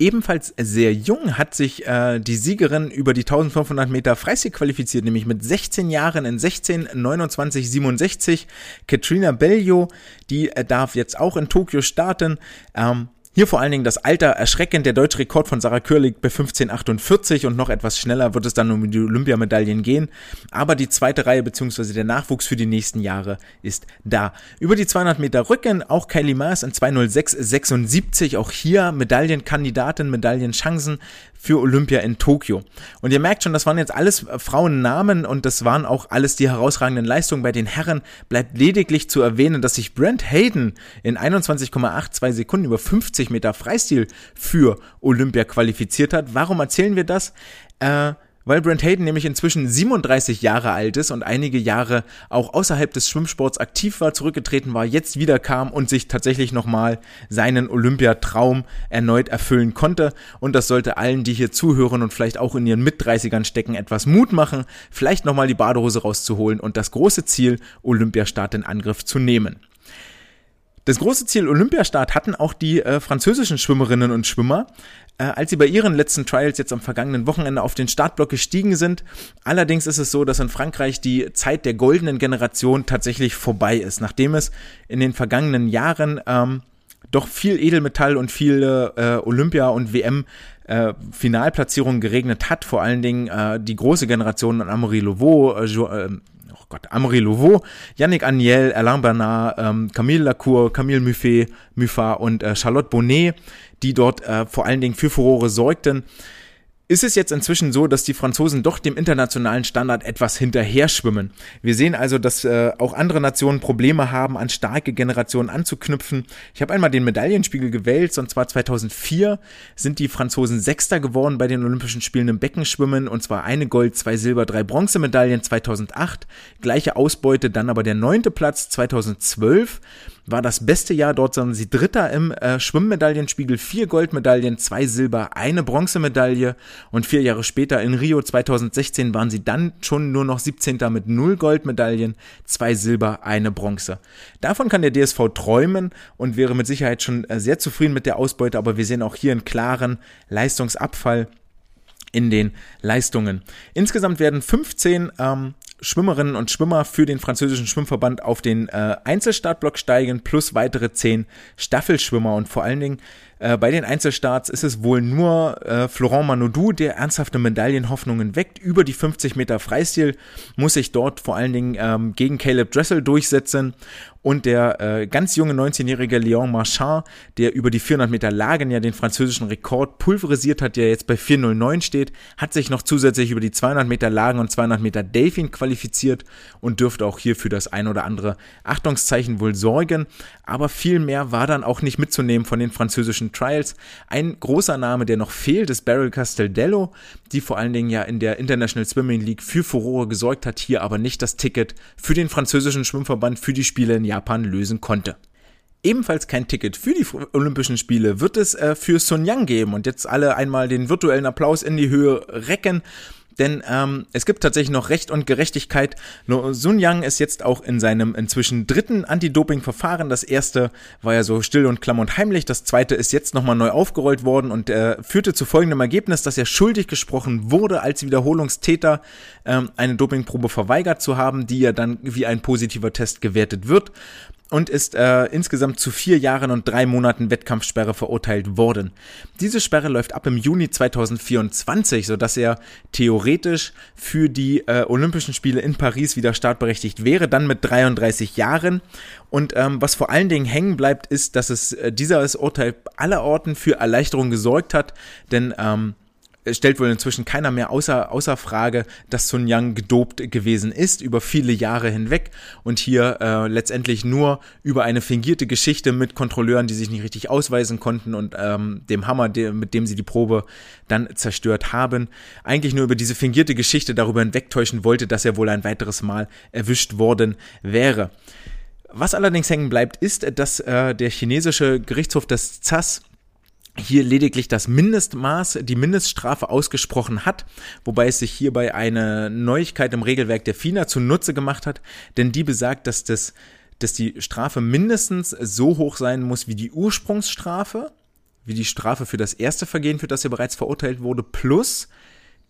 Ebenfalls sehr jung hat sich äh, die Siegerin über die 1500 Meter Freistil qualifiziert, nämlich mit 16 Jahren in 16, 29, 67. Katrina Bellio, die äh, darf jetzt auch in Tokio starten. Ähm, hier vor allen Dingen das Alter erschreckend. Der deutsche Rekord von Sarah Kür liegt bei 15,48 und noch etwas schneller wird es dann um die Olympiamedaillen gehen. Aber die zweite Reihe bzw. der Nachwuchs für die nächsten Jahre ist da. Über die 200 Meter Rücken auch Kylie Maas in 206,76. Auch hier Medaillenkandidatin, Medaillenchancen für Olympia in Tokio. Und ihr merkt schon, das waren jetzt alles Frauennamen und das waren auch alles die herausragenden Leistungen. Bei den Herren bleibt lediglich zu erwähnen, dass sich Brent Hayden in 21,82 Sekunden über 50 Meter Freistil für Olympia qualifiziert hat. Warum erzählen wir das? Äh, weil Brent Hayden nämlich inzwischen 37 Jahre alt ist und einige Jahre auch außerhalb des Schwimmsports aktiv war, zurückgetreten war, jetzt wieder kam und sich tatsächlich nochmal seinen Olympiatraum erneut erfüllen konnte. Und das sollte allen, die hier zuhören und vielleicht auch in ihren Mit-30ern stecken, etwas Mut machen, vielleicht nochmal die Badehose rauszuholen und das große Ziel, Olympiastart in Angriff zu nehmen. Das große Ziel Olympiastart hatten auch die äh, französischen Schwimmerinnen und Schwimmer, äh, als sie bei ihren letzten Trials jetzt am vergangenen Wochenende auf den Startblock gestiegen sind. Allerdings ist es so, dass in Frankreich die Zeit der goldenen Generation tatsächlich vorbei ist, nachdem es in den vergangenen Jahren ähm, doch viel Edelmetall und viele äh, Olympia- und WM äh, geregnet hat, vor allen Dingen äh, die große Generation an Amory Louvaux, äh, äh, Gott, Amri Louveau, Yannick Agnel, Alain Bernard, ähm, Camille Lacour, Camille Muffet, Muffat und äh, Charlotte Bonnet, die dort äh, vor allen Dingen für Furore sorgten ist es jetzt inzwischen so, dass die Franzosen doch dem internationalen Standard etwas hinterher schwimmen. Wir sehen also, dass äh, auch andere Nationen Probleme haben, an starke Generationen anzuknüpfen. Ich habe einmal den Medaillenspiegel gewählt, und zwar 2004 sind die Franzosen Sechster geworden bei den Olympischen Spielen im Beckenschwimmen, und zwar eine Gold, zwei Silber, drei Bronzemedaillen 2008. Gleiche Ausbeute, dann aber der neunte Platz 2012 war das beste Jahr. Dort sind sie Dritter im äh, Schwimmmedaillenspiegel. Vier Goldmedaillen, zwei Silber, eine Bronzemedaille. Und vier Jahre später in Rio 2016 waren sie dann schon nur noch 17. mit null Goldmedaillen, zwei Silber, eine Bronze. Davon kann der DSV träumen und wäre mit Sicherheit schon äh, sehr zufrieden mit der Ausbeute. Aber wir sehen auch hier einen klaren Leistungsabfall in den Leistungen. Insgesamt werden 15 ähm, Schwimmerinnen und Schwimmer für den französischen Schwimmverband auf den äh, Einzelstartblock steigen, plus weitere zehn Staffelschwimmer und vor allen Dingen Äh, bei den Einzelstarts ist es wohl nur äh, Florent Manodou, der ernsthafte Medaillenhoffnungen weckt. Über die 50 Meter Freistil muss sich dort vor allen Dingen ähm, gegen Caleb Dressel durchsetzen und der äh, ganz junge 19-jährige Leon Marchand, der über die 400 Meter Lagen ja den französischen Rekord pulverisiert hat, der jetzt bei 4.09 steht, hat sich noch zusätzlich über die 200 Meter Lagen und 200 Meter Delfin qualifiziert und dürfte auch hier für das ein oder andere Achtungszeichen wohl sorgen. Aber viel mehr war dann auch nicht mitzunehmen von den französischen Trials. Ein großer Name, der noch fehlt, ist Beryl Castaldello, die vor allen Dingen ja in der International Swimming League für Furore gesorgt hat, hier aber nicht das Ticket für den französischen Schwimmverband für die Spiele in Japan lösen konnte. Ebenfalls kein Ticket für die Olympischen Spiele wird es äh, für Sun Yang geben und jetzt alle einmal den virtuellen Applaus in die Höhe recken denn ähm, es gibt tatsächlich noch Recht und Gerechtigkeit. Sun Yang ist jetzt auch in seinem inzwischen dritten Anti-Doping-Verfahren. Das erste war ja so still und klamm und heimlich. Das zweite ist jetzt nochmal neu aufgerollt worden und äh, führte zu folgendem Ergebnis, dass er schuldig gesprochen wurde, als Wiederholungstäter ähm, eine Dopingprobe verweigert zu haben, die ja dann wie ein positiver Test gewertet wird und ist äh, insgesamt zu vier Jahren und drei Monaten Wettkampfsperre verurteilt worden. Diese Sperre läuft ab im Juni 2024, sodass er theoretisch für die äh, Olympischen Spiele in Paris wieder startberechtigt wäre, dann mit 33 Jahren. Und ähm, was vor allen Dingen hängen bleibt, ist, dass es äh, dieses Urteil allerorten für Erleichterung gesorgt hat, denn ähm, stellt wohl inzwischen keiner mehr außer, außer Frage, dass Sun Yang gedopt gewesen ist über viele Jahre hinweg und hier äh, letztendlich nur über eine fingierte Geschichte mit Kontrolleuren, die sich nicht richtig ausweisen konnten und ähm, dem Hammer, de mit dem sie die Probe dann zerstört haben, eigentlich nur über diese fingierte Geschichte darüber hinwegtäuschen wollte, dass er wohl ein weiteres Mal erwischt worden wäre. Was allerdings hängen bleibt, ist, dass äh, der chinesische Gerichtshof des ZAS hier lediglich das Mindestmaß, die Mindeststrafe ausgesprochen hat, wobei es sich hierbei eine Neuigkeit im Regelwerk der FINA zunutze gemacht hat, denn die besagt, dass das dass die Strafe mindestens so hoch sein muss wie die Ursprungsstrafe, wie die Strafe für das erste Vergehen, für das er bereits verurteilt wurde, plus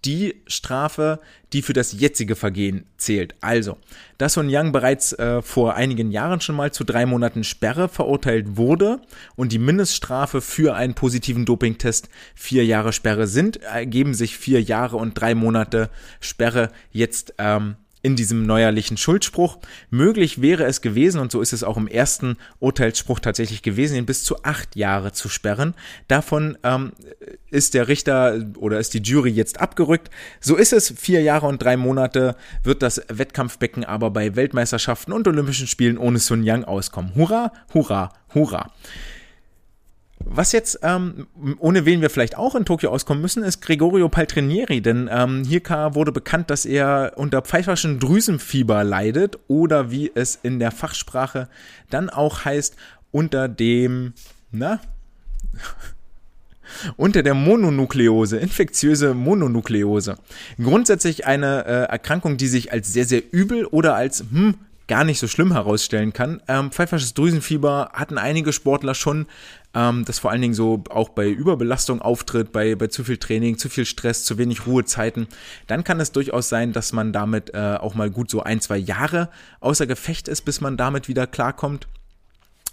die Strafe, die für das jetzige Vergehen zählt. Also, da Sun Yang bereits äh, vor einigen Jahren schon mal zu drei Monaten Sperre verurteilt wurde und die Mindeststrafe für einen positiven Dopingtest vier Jahre Sperre sind, ergeben sich vier Jahre und drei Monate Sperre jetzt ähm, in diesem neuerlichen Schuldspruch. Möglich wäre es gewesen, und so ist es auch im ersten Urteilsspruch tatsächlich gewesen, ihn bis zu acht Jahre zu sperren. Davon ähm, ist der Richter oder ist die Jury jetzt abgerückt. So ist es. Vier Jahre und drei Monate wird das Wettkampfbecken aber bei Weltmeisterschaften und Olympischen Spielen ohne Sun Yang auskommen. Hurra, hurra, hurra. Was jetzt, ähm, ohne wen wir vielleicht auch in Tokio auskommen müssen, ist Gregorio Paltrinieri, denn ähm, Hirka wurde bekannt, dass er unter pfeiferschen Drüsenfieber leidet oder wie es in der Fachsprache dann auch heißt, unter dem, na, unter der Mononukleose, infektiöse Mononukleose. Grundsätzlich eine äh, Erkrankung, die sich als sehr, sehr übel oder als hm, gar nicht so schlimm herausstellen kann. Ähm, pfeifersches Drüsenfieber hatten einige Sportler schon, ähm, das vor allen Dingen so auch bei Überbelastung auftritt, bei, bei zu viel Training, zu viel Stress, zu wenig Ruhezeiten. Dann kann es durchaus sein, dass man damit äh, auch mal gut so ein, zwei Jahre außer Gefecht ist, bis man damit wieder klarkommt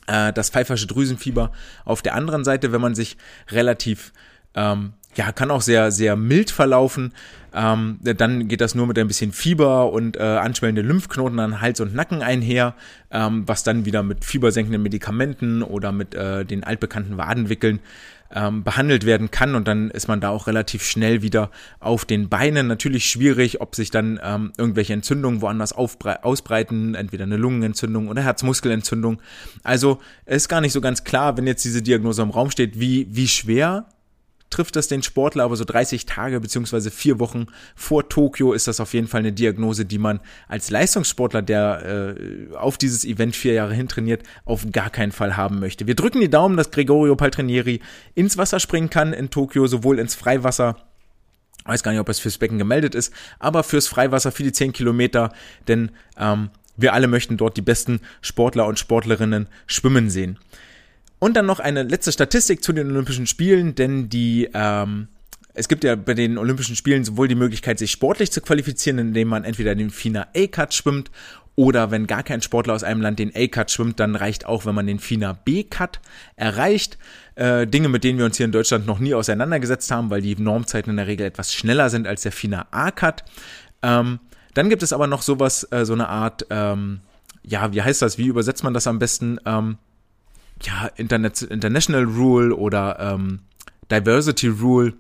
äh, das pfeifersche Drüsenfieber auf der anderen Seite, wenn man sich relativ ähm, ja, kann auch sehr, sehr mild verlaufen. Ähm, dann geht das nur mit ein bisschen Fieber und äh, anschwellende Lymphknoten an Hals und Nacken einher, ähm, was dann wieder mit fiebersenkenden Medikamenten oder mit äh, den altbekannten Wadenwickeln ähm, behandelt werden kann und dann ist man da auch relativ schnell wieder auf den Beinen. Natürlich schwierig, ob sich dann ähm, irgendwelche Entzündungen woanders ausbreiten, entweder eine Lungenentzündung oder Herzmuskelentzündung. Also ist gar nicht so ganz klar, wenn jetzt diese Diagnose im Raum steht, wie, wie schwer trifft das den Sportler, aber so 30 Tage beziehungsweise vier Wochen vor Tokio ist das auf jeden Fall eine Diagnose, die man als Leistungssportler, der äh, auf dieses Event vier Jahre hin trainiert, auf gar keinen Fall haben möchte. Wir drücken die Daumen, dass Gregorio Paltrinieri ins Wasser springen kann in Tokio, sowohl ins Freiwasser weiß gar nicht, ob es fürs Becken gemeldet ist, aber fürs Freiwasser für die 10 Kilometer, denn ähm, wir alle möchten dort die besten Sportler und Sportlerinnen schwimmen sehen. Und dann noch eine letzte Statistik zu den Olympischen Spielen, denn die, ähm, es gibt ja bei den Olympischen Spielen sowohl die Möglichkeit, sich sportlich zu qualifizieren, indem man entweder den FINA A-Cut schwimmt Oder wenn gar kein Sportler aus einem Land den A-Cut schwimmt, dann reicht auch, wenn man den FINA B-Cut erreicht. Äh, Dinge, mit denen wir uns hier in Deutschland noch nie auseinandergesetzt haben, weil die Normzeiten in der Regel etwas schneller sind als der FINA A-Cut. Ähm, dann gibt es aber noch sowas, äh, so eine Art, ähm, ja, wie heißt das? Wie übersetzt man das am besten? Ähm, ja, Internet, International Rule oder ähm, Diversity Rule.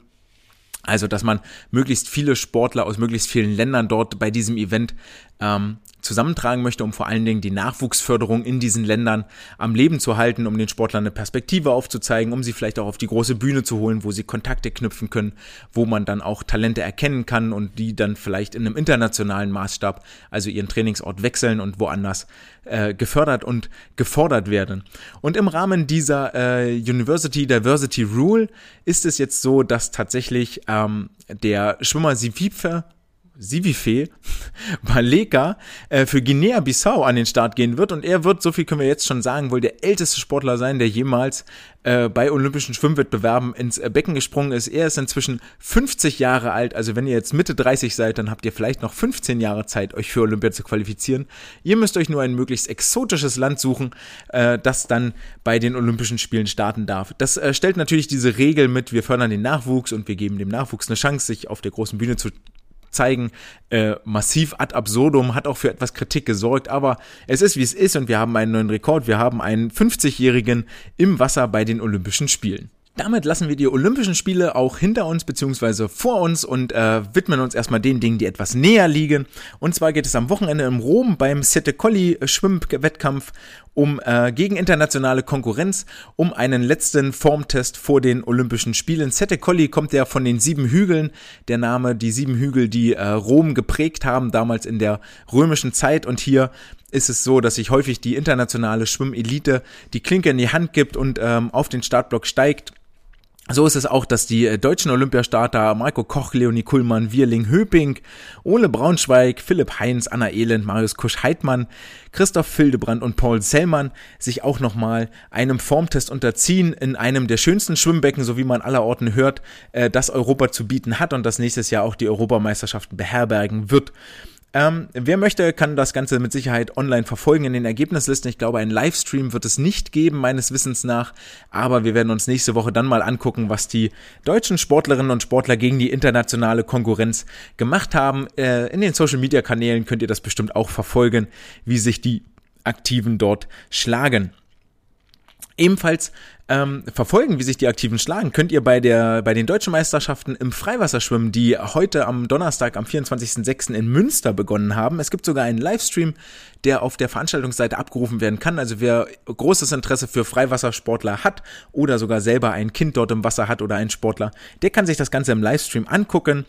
Also, dass man möglichst viele Sportler aus möglichst vielen Ländern dort bei diesem Event ähm, zusammentragen möchte, um vor allen Dingen die Nachwuchsförderung in diesen Ländern am Leben zu halten, um den Sportlern eine Perspektive aufzuzeigen, um sie vielleicht auch auf die große Bühne zu holen, wo sie Kontakte knüpfen können, wo man dann auch Talente erkennen kann und die dann vielleicht in einem internationalen Maßstab, also ihren Trainingsort wechseln und woanders äh, gefördert und gefordert werden. Und im Rahmen dieser äh, University Diversity Rule ist es jetzt so, dass tatsächlich ähm, der Schwimmer Sivipe Sivife Baleka äh, für Guinea-Bissau an den Start gehen wird und er wird, so viel können wir jetzt schon sagen, wohl der älteste Sportler sein, der jemals äh, bei olympischen Schwimmwettbewerben ins äh, Becken gesprungen ist. Er ist inzwischen 50 Jahre alt, also wenn ihr jetzt Mitte 30 seid, dann habt ihr vielleicht noch 15 Jahre Zeit, euch für Olympia zu qualifizieren. Ihr müsst euch nur ein möglichst exotisches Land suchen, äh, das dann bei den Olympischen Spielen starten darf. Das äh, stellt natürlich diese Regel mit, wir fördern den Nachwuchs und wir geben dem Nachwuchs eine Chance, sich auf der großen Bühne zu zeigen, äh, massiv ad absurdum, hat auch für etwas Kritik gesorgt, aber es ist wie es ist und wir haben einen neuen Rekord. Wir haben einen 50-Jährigen im Wasser bei den Olympischen Spielen. Damit lassen wir die Olympischen Spiele auch hinter uns beziehungsweise vor uns und äh, widmen uns erstmal den Dingen, die etwas näher liegen. Und zwar geht es am Wochenende im Rom beim Sette Colli Schwimmwettkampf um äh, gegen internationale Konkurrenz, um einen letzten Formtest vor den Olympischen Spielen. Sette Colli kommt ja von den sieben Hügeln, der Name, die sieben Hügel, die äh, Rom geprägt haben, damals in der römischen Zeit. Und hier ist es so, dass sich häufig die internationale Schwimmelite die Klinke in die Hand gibt und ähm, auf den Startblock steigt so ist es auch, dass die äh, deutschen Olympiastarter Marco Koch, Leonie Kuhlmann, Wierling Höping, Ole Braunschweig, Philipp Heinz, Anna Elend, Marius Kusch-Heidmann, Christoph Fildebrand und Paul Sellmann sich auch nochmal einem Formtest unterziehen in einem der schönsten Schwimmbecken, so wie man allerorten hört, äh, das Europa zu bieten hat und das nächstes Jahr auch die Europameisterschaften beherbergen wird. Ähm, wer möchte, kann das Ganze mit Sicherheit online verfolgen in den Ergebnislisten. Ich glaube, einen Livestream wird es nicht geben, meines Wissens nach. Aber wir werden uns nächste Woche dann mal angucken, was die deutschen Sportlerinnen und Sportler gegen die internationale Konkurrenz gemacht haben. Äh, in den Social Media Kanälen könnt ihr das bestimmt auch verfolgen, wie sich die Aktiven dort schlagen. Ebenfalls ähm, verfolgen, wie sich die Aktiven schlagen, könnt ihr bei der bei den deutschen Meisterschaften im Freiwasserschwimmen, die heute am Donnerstag am 24.06. in Münster begonnen haben. Es gibt sogar einen Livestream, der auf der Veranstaltungsseite abgerufen werden kann. Also wer großes Interesse für Freiwassersportler hat oder sogar selber ein Kind dort im Wasser hat oder ein Sportler, der kann sich das Ganze im Livestream angucken.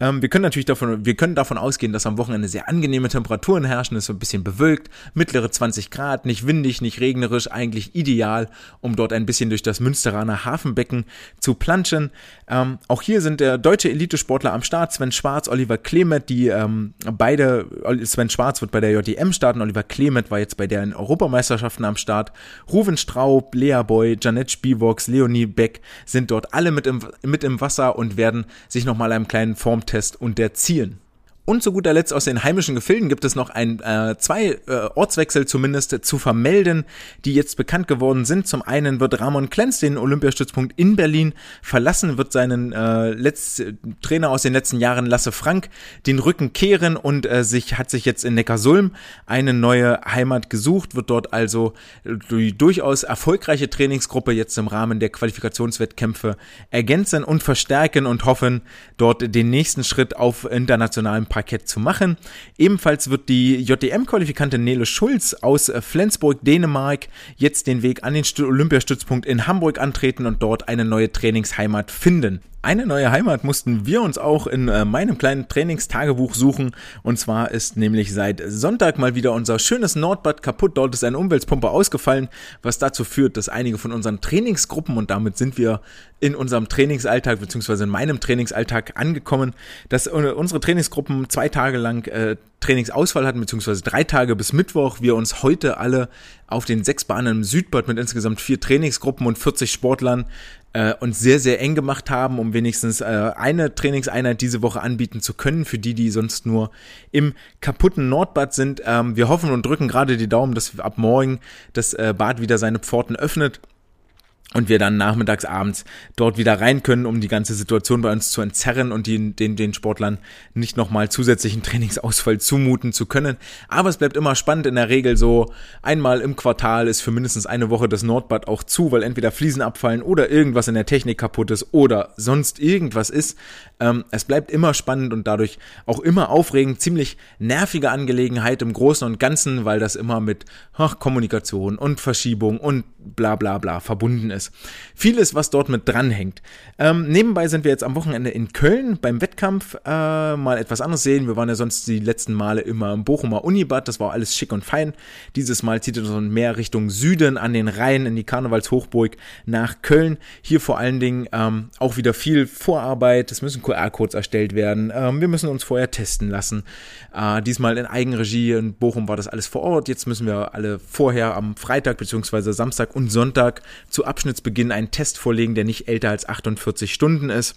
Ähm, wir können natürlich davon, wir können davon ausgehen, dass am Wochenende sehr angenehme Temperaturen herrschen, es ist so ein bisschen bewölkt, mittlere 20 Grad, nicht windig, nicht regnerisch, eigentlich ideal, um dort ein bisschen durch das Münsteraner Hafenbecken zu planschen. Ähm, auch hier sind der deutsche Elitesportler am Start, Sven Schwarz, Oliver Klemet, die ähm, beide, Sven Schwarz wird bei der JDM starten, Oliver Klemet war jetzt bei der Europameisterschaften am Start, Ruven Straub, Lea Boy, Janet Spielbox, Leonie Beck sind dort alle mit im, mit im Wasser und werden sich nochmal einem kleinen Form Test unterziehen. Und zu guter Letzt aus den heimischen Gefilden gibt es noch ein, äh, zwei äh, Ortswechsel zumindest zu vermelden, die jetzt bekannt geworden sind. Zum einen wird Ramon Klenz den Olympiastützpunkt in Berlin verlassen, wird seinen äh, Letz Trainer aus den letzten Jahren Lasse Frank den Rücken kehren und äh, sich hat sich jetzt in Neckarsulm eine neue Heimat gesucht, wird dort also die durchaus erfolgreiche Trainingsgruppe jetzt im Rahmen der Qualifikationswettkämpfe ergänzen und verstärken und hoffen, dort den nächsten Schritt auf internationalem Park Parkett zu machen. Ebenfalls wird die JDM-Qualifikantin Nele Schulz aus äh, Flensburg, Dänemark, jetzt den Weg an den Olympiastützpunkt in Hamburg antreten und dort eine neue Trainingsheimat finden. Eine neue Heimat mussten wir uns auch in äh, meinem kleinen Trainingstagebuch suchen. Und zwar ist nämlich seit Sonntag mal wieder unser schönes Nordbad kaputt. Dort ist eine Umweltpumpe ausgefallen, was dazu führt, dass einige von unseren Trainingsgruppen, und damit sind wir in unserem Trainingsalltag beziehungsweise in meinem Trainingsalltag angekommen, dass unsere Trainingsgruppen zwei Tage lang äh, Trainingsausfall hatten, beziehungsweise drei Tage bis Mittwoch, wir uns heute alle auf den sechs Bahnen im Südbad mit insgesamt vier Trainingsgruppen und 40 Sportlern äh, uns sehr, sehr eng gemacht haben, um wenigstens äh, eine Trainingseinheit diese Woche anbieten zu können, für die, die sonst nur im kaputten Nordbad sind. Ähm, wir hoffen und drücken gerade die Daumen, dass ab morgen das äh, Bad wieder seine Pforten öffnet und wir dann nachmittags, abends dort wieder rein können, um die ganze Situation bei uns zu entzerren und die, den, den Sportlern nicht nochmal zusätzlichen Trainingsausfall zumuten zu können. Aber es bleibt immer spannend in der Regel so, einmal im Quartal ist für mindestens eine Woche das Nordbad auch zu, weil entweder Fliesen abfallen oder irgendwas in der Technik kaputt ist oder sonst irgendwas ist. Ähm, es bleibt immer spannend und dadurch auch immer aufregend, ziemlich nervige Angelegenheit im Großen und Ganzen, weil das immer mit ach, Kommunikation und Verschiebung und bla bla bla verbunden ist. Vieles, was dort mit dranhängt. Ähm, nebenbei sind wir jetzt am Wochenende in Köln beim Wettkampf äh, mal etwas anderes sehen. Wir waren ja sonst die letzten Male immer im Bochumer Unibad, das war alles schick und fein. Dieses Mal zieht es uns mehr Richtung Süden an den Rhein in die Karnevalshochburg nach Köln. Hier vor allen Dingen ähm, auch wieder viel Vorarbeit. Es müssen QR-Codes erstellt werden. Ähm, wir müssen uns vorher testen lassen. Äh, diesmal in Eigenregie. In Bochum war das alles vor Ort. Jetzt müssen wir alle vorher am Freitag bzw. Samstag und Sonntag zu Abschnittsbeginn einen Test vorlegen, der nicht älter als 48 Stunden ist.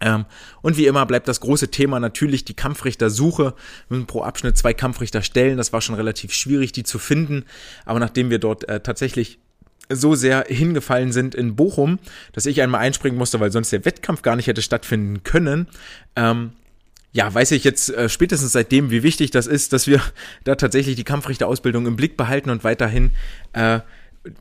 Ähm, und wie immer bleibt das große Thema natürlich die Kampfrichtersuche. Wir müssen pro Abschnitt zwei Kampfrichter stellen. Das war schon relativ schwierig, die zu finden. Aber nachdem wir dort äh, tatsächlich so sehr hingefallen sind in Bochum, dass ich einmal einspringen musste, weil sonst der Wettkampf gar nicht hätte stattfinden können. Ähm, ja, weiß ich jetzt äh, spätestens seitdem, wie wichtig das ist, dass wir da tatsächlich die Kampfrichterausbildung im Blick behalten und weiterhin äh,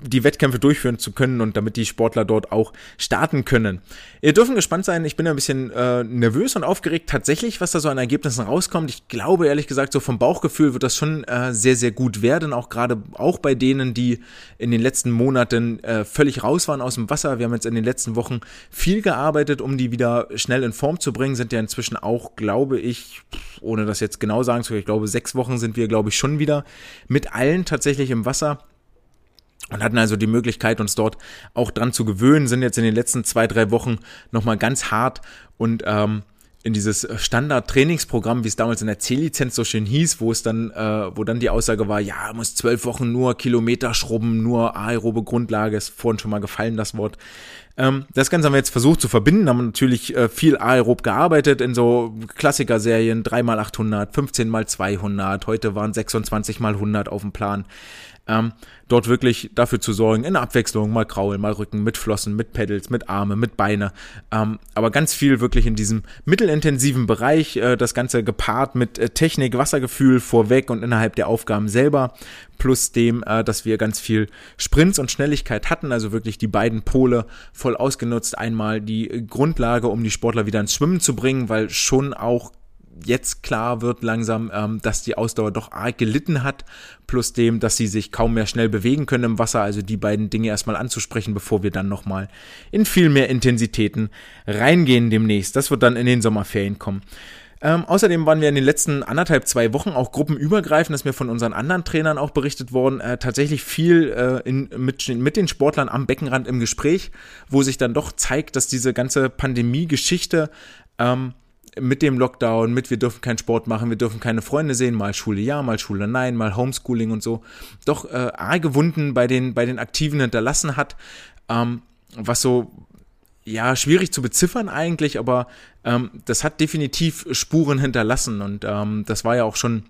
die Wettkämpfe durchführen zu können und damit die Sportler dort auch starten können. Ihr dürfen gespannt sein, ich bin ein bisschen äh, nervös und aufgeregt tatsächlich, was da so an Ergebnissen rauskommt. Ich glaube ehrlich gesagt, so vom Bauchgefühl wird das schon äh, sehr, sehr gut werden, auch gerade auch bei denen, die in den letzten Monaten äh, völlig raus waren aus dem Wasser. Wir haben jetzt in den letzten Wochen viel gearbeitet, um die wieder schnell in Form zu bringen, sind ja inzwischen auch, glaube ich, ohne das jetzt genau sagen zu können, ich glaube, sechs Wochen sind wir, glaube ich, schon wieder mit allen tatsächlich im Wasser und hatten also die Möglichkeit, uns dort auch dran zu gewöhnen, sind jetzt in den letzten zwei, drei Wochen nochmal ganz hart und ähm, in dieses Standard-Trainingsprogramm, wie es damals in der C-Lizenz so schön hieß, wo es dann, äh, wo dann die Aussage war, ja, muss zwölf Wochen nur Kilometer schrubben, nur aerobe Grundlage, ist vorhin schon mal gefallen, das Wort. Ähm, das Ganze haben wir jetzt versucht zu verbinden, haben natürlich äh, viel aerob gearbeitet in so Klassiker-Serien, 3x800, 15x200, heute waren 26 x 100 auf dem Plan ähm, dort wirklich dafür zu sorgen, in Abwechslung, mal Kraulen, mal Rücken, mit Flossen, mit Pedals, mit Arme, mit Beine, ähm, aber ganz viel wirklich in diesem mittelintensiven Bereich, äh, das Ganze gepaart mit äh, Technik, Wassergefühl vorweg und innerhalb der Aufgaben selber, plus dem, äh, dass wir ganz viel Sprints und Schnelligkeit hatten, also wirklich die beiden Pole voll ausgenutzt, einmal die Grundlage, um die Sportler wieder ins Schwimmen zu bringen, weil schon auch jetzt klar wird langsam, ähm, dass die Ausdauer doch arg gelitten hat, plus dem, dass sie sich kaum mehr schnell bewegen können im Wasser, also die beiden Dinge erstmal anzusprechen, bevor wir dann nochmal in viel mehr Intensitäten reingehen demnächst. Das wird dann in den Sommerferien kommen. Ähm, außerdem waren wir in den letzten anderthalb, zwei Wochen auch gruppenübergreifend, das ist mir von unseren anderen Trainern auch berichtet worden, äh, tatsächlich viel äh, in, mit, mit den Sportlern am Beckenrand im Gespräch, wo sich dann doch zeigt, dass diese ganze Pandemie-Geschichte ähm, mit dem Lockdown, mit wir dürfen keinen Sport machen, wir dürfen keine Freunde sehen, mal Schule ja, mal Schule nein, mal Homeschooling und so, doch äh, arge Wunden bei den, bei den Aktiven hinterlassen hat, ähm, was so, ja, schwierig zu beziffern eigentlich, aber ähm, das hat definitiv Spuren hinterlassen und ähm, das war ja auch schon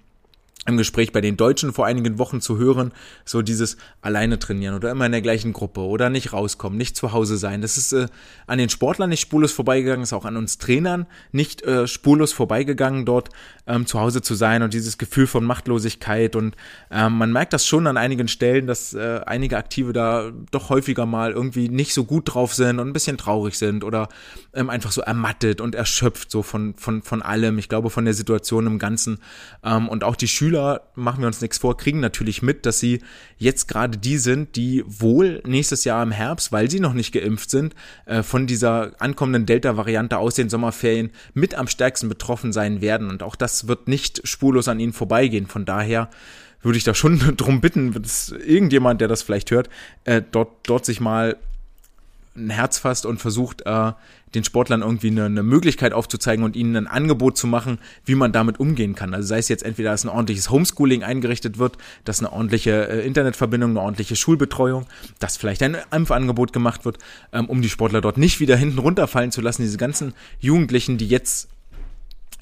im Gespräch bei den Deutschen vor einigen Wochen zu hören, so dieses alleine trainieren oder immer in der gleichen Gruppe oder nicht rauskommen, nicht zu Hause sein. Das ist äh, an den Sportlern nicht spurlos vorbeigegangen, ist auch an uns Trainern nicht äh, spurlos vorbeigegangen, dort ähm, zu Hause zu sein und dieses Gefühl von Machtlosigkeit und ähm, man merkt das schon an einigen Stellen, dass äh, einige Aktive da doch häufiger mal irgendwie nicht so gut drauf sind und ein bisschen traurig sind oder ähm, einfach so ermattet und erschöpft so von von von allem. Ich glaube von der Situation im Ganzen ähm, und auch die Schüler Schüler, machen wir uns nichts vor, kriegen natürlich mit, dass sie jetzt gerade die sind, die wohl nächstes Jahr im Herbst, weil sie noch nicht geimpft sind, äh, von dieser ankommenden Delta-Variante aus den Sommerferien mit am stärksten betroffen sein werden. Und auch das wird nicht spurlos an ihnen vorbeigehen. Von daher würde ich da schon drum bitten, dass irgendjemand, der das vielleicht hört, äh, dort, dort sich mal ein Herz fasst und versucht, äh, den Sportlern irgendwie eine, eine Möglichkeit aufzuzeigen und ihnen ein Angebot zu machen, wie man damit umgehen kann. Also sei es jetzt entweder, dass ein ordentliches Homeschooling eingerichtet wird, dass eine ordentliche äh, Internetverbindung, eine ordentliche Schulbetreuung, dass vielleicht ein Impfangebot gemacht wird, ähm, um die Sportler dort nicht wieder hinten runterfallen zu lassen. Diese ganzen Jugendlichen, die jetzt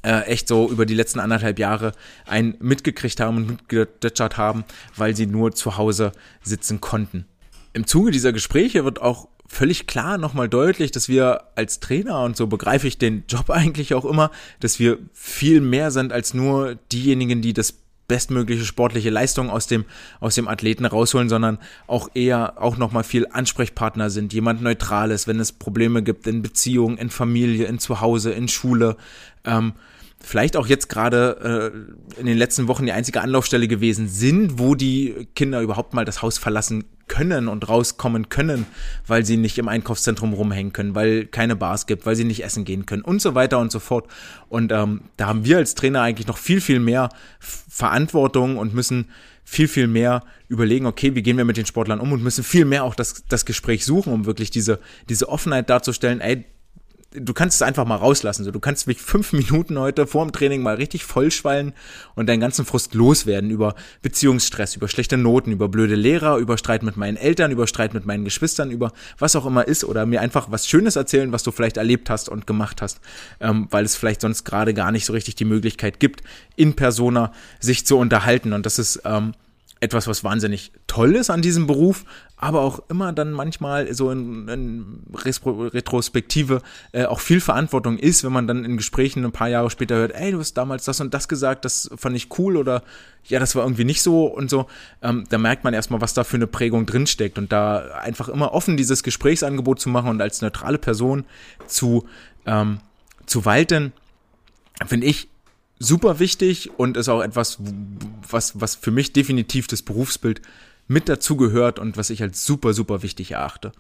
äh, echt so über die letzten anderthalb Jahre ein mitgekriegt haben und mitgedötschert haben, weil sie nur zu Hause sitzen konnten. Im Zuge dieser Gespräche wird auch völlig klar nochmal deutlich, dass wir als Trainer, und so begreife ich den Job eigentlich auch immer, dass wir viel mehr sind als nur diejenigen, die das bestmögliche sportliche Leistung aus dem, aus dem Athleten rausholen, sondern auch eher auch nochmal viel Ansprechpartner sind, jemand Neutrales, wenn es Probleme gibt in Beziehungen, in Familie, in Zuhause, in Schule, ähm, vielleicht auch jetzt gerade äh, in den letzten Wochen die einzige Anlaufstelle gewesen sind, wo die Kinder überhaupt mal das Haus verlassen können und rauskommen können, weil sie nicht im Einkaufszentrum rumhängen können, weil keine Bars gibt, weil sie nicht essen gehen können und so weiter und so fort. Und ähm, da haben wir als Trainer eigentlich noch viel, viel mehr Verantwortung und müssen viel, viel mehr überlegen, okay, wie gehen wir mit den Sportlern um und müssen viel mehr auch das, das Gespräch suchen, um wirklich diese, diese Offenheit darzustellen, ey, du kannst es einfach mal rauslassen. So, du kannst mich fünf Minuten heute vor dem Training mal richtig vollschwallen und deinen ganzen Frust loswerden über Beziehungsstress, über schlechte Noten, über blöde Lehrer, über Streit mit meinen Eltern, über Streit mit meinen Geschwistern, über was auch immer ist oder mir einfach was Schönes erzählen, was du vielleicht erlebt hast und gemacht hast, ähm, weil es vielleicht sonst gerade gar nicht so richtig die Möglichkeit gibt, in Persona sich zu unterhalten und das ist ähm, etwas, was wahnsinnig toll ist an diesem Beruf, aber auch immer dann manchmal so in, in Retrospektive äh, auch viel Verantwortung ist, wenn man dann in Gesprächen ein paar Jahre später hört, ey, du hast damals das und das gesagt, das fand ich cool oder ja, das war irgendwie nicht so und so, ähm, da merkt man erstmal, was da für eine Prägung drinsteckt und da einfach immer offen dieses Gesprächsangebot zu machen und als neutrale Person zu, ähm, zu walten, finde ich super wichtig und ist auch etwas, was, was für mich definitiv das Berufsbild mit dazugehört und was ich als super, super wichtig erachte.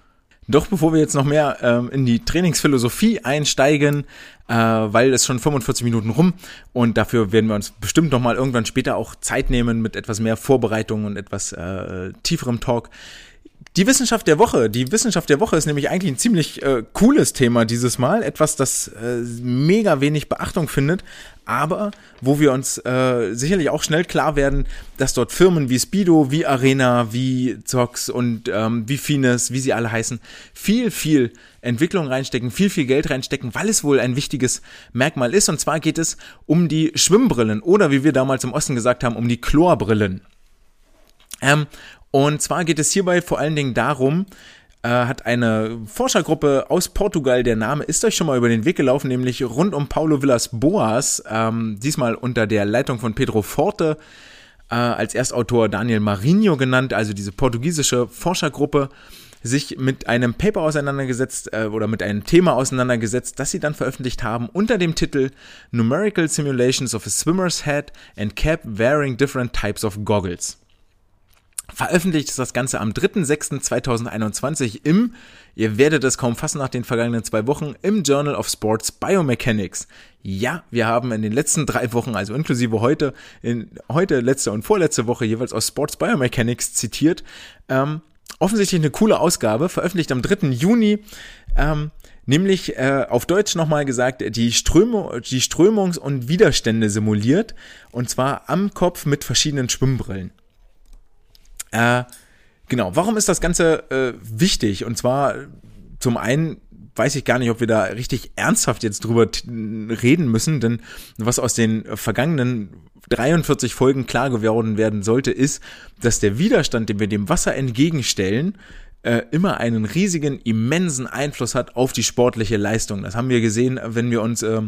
Doch bevor wir jetzt noch mehr ähm, in die Trainingsphilosophie einsteigen, äh, weil es schon 45 Minuten rum und dafür werden wir uns bestimmt noch mal irgendwann später auch Zeit nehmen mit etwas mehr Vorbereitung und etwas äh, tieferem Talk, die Wissenschaft der Woche. Die Wissenschaft der Woche ist nämlich eigentlich ein ziemlich äh, cooles Thema dieses Mal. Etwas, das äh, mega wenig Beachtung findet, aber wo wir uns äh, sicherlich auch schnell klar werden, dass dort Firmen wie Speedo, wie Arena, wie Zox und ähm, wie Fines, wie sie alle heißen, viel, viel Entwicklung reinstecken, viel, viel Geld reinstecken, weil es wohl ein wichtiges Merkmal ist. Und zwar geht es um die Schwimmbrillen oder wie wir damals im Osten gesagt haben, um die Chlorbrillen. Ähm, und zwar geht es hierbei vor allen Dingen darum, äh, hat eine Forschergruppe aus Portugal, der Name ist euch schon mal über den Weg gelaufen, nämlich rund um Paulo Villas Boas, ähm, diesmal unter der Leitung von Pedro Forte, äh, als Erstautor Daniel Marinho genannt, also diese portugiesische Forschergruppe, sich mit einem Paper auseinandergesetzt äh, oder mit einem Thema auseinandergesetzt, das sie dann veröffentlicht haben unter dem Titel Numerical Simulations of a Swimmer's Head and Cap Wearing Different Types of Goggles. Veröffentlicht ist das Ganze am 3.6.2021 im, ihr werdet es kaum fassen nach den vergangenen zwei Wochen, im Journal of Sports Biomechanics. Ja, wir haben in den letzten drei Wochen, also inklusive heute, in heute, letzte und vorletzte Woche jeweils aus Sports Biomechanics zitiert. Ähm, offensichtlich eine coole Ausgabe, veröffentlicht am 3. Juni. Ähm, nämlich äh, auf Deutsch nochmal gesagt, die, Strömung, die Strömungs- und Widerstände simuliert, und zwar am Kopf mit verschiedenen Schwimmbrillen. Äh, genau, warum ist das Ganze äh, wichtig? Und zwar zum einen weiß ich gar nicht, ob wir da richtig ernsthaft jetzt drüber reden müssen, denn was aus den vergangenen 43 Folgen klar geworden werden sollte, ist, dass der Widerstand, den wir dem Wasser entgegenstellen, äh, immer einen riesigen, immensen Einfluss hat auf die sportliche Leistung. Das haben wir gesehen, wenn wir uns äh,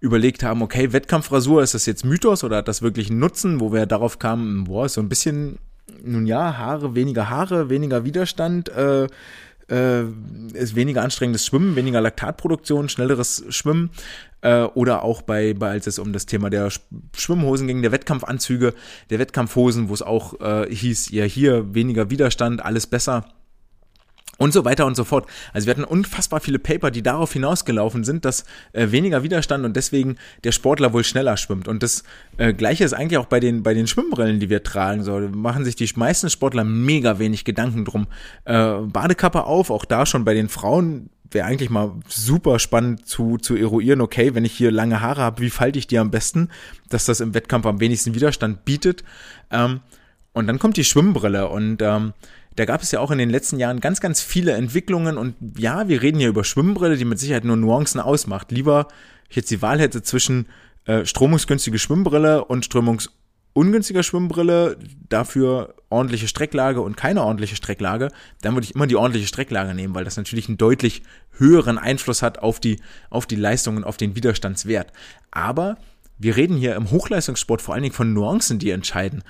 überlegt haben, okay, Wettkampfrasur, ist das jetzt Mythos oder hat das wirklich einen Nutzen, wo wir darauf kamen, boah, ist so ein bisschen nun ja, Haare, weniger Haare, weniger Widerstand, äh, äh, ist weniger anstrengendes Schwimmen, weniger Laktatproduktion, schnelleres Schwimmen äh, oder auch bei, bei als es um das Thema der Schwimmhosen ging, der Wettkampfanzüge, der Wettkampfhosen, wo es auch äh, hieß, ja hier weniger Widerstand, alles besser. Und so weiter und so fort. Also wir hatten unfassbar viele Paper, die darauf hinausgelaufen sind, dass äh, weniger Widerstand und deswegen der Sportler wohl schneller schwimmt. Und das äh, gleiche ist eigentlich auch bei den, bei den Schwimmbrillen, die wir tragen. So machen sich die meisten Sportler mega wenig Gedanken drum. Äh, Badekappe auf, auch da schon bei den Frauen wäre eigentlich mal super spannend zu, zu eruieren, okay, wenn ich hier lange Haare habe, wie falte ich die am besten, dass das im Wettkampf am wenigsten Widerstand bietet. Ähm, und dann kommt die Schwimmbrille und ähm, da gab es ja auch in den letzten Jahren ganz, ganz viele Entwicklungen und ja, wir reden hier über Schwimmbrille, die mit Sicherheit nur Nuancen ausmacht. Lieber ich jetzt die Wahl hätte zwischen äh, strömungsgünstige Schwimmbrille und strömungsungünstiger Schwimmbrille, dafür ordentliche Strecklage und keine ordentliche Strecklage, dann würde ich immer die ordentliche Strecklage nehmen, weil das natürlich einen deutlich höheren Einfluss hat auf die, auf die Leistung und auf den Widerstandswert. Aber wir reden hier im Hochleistungssport vor allen Dingen von Nuancen, die entscheiden.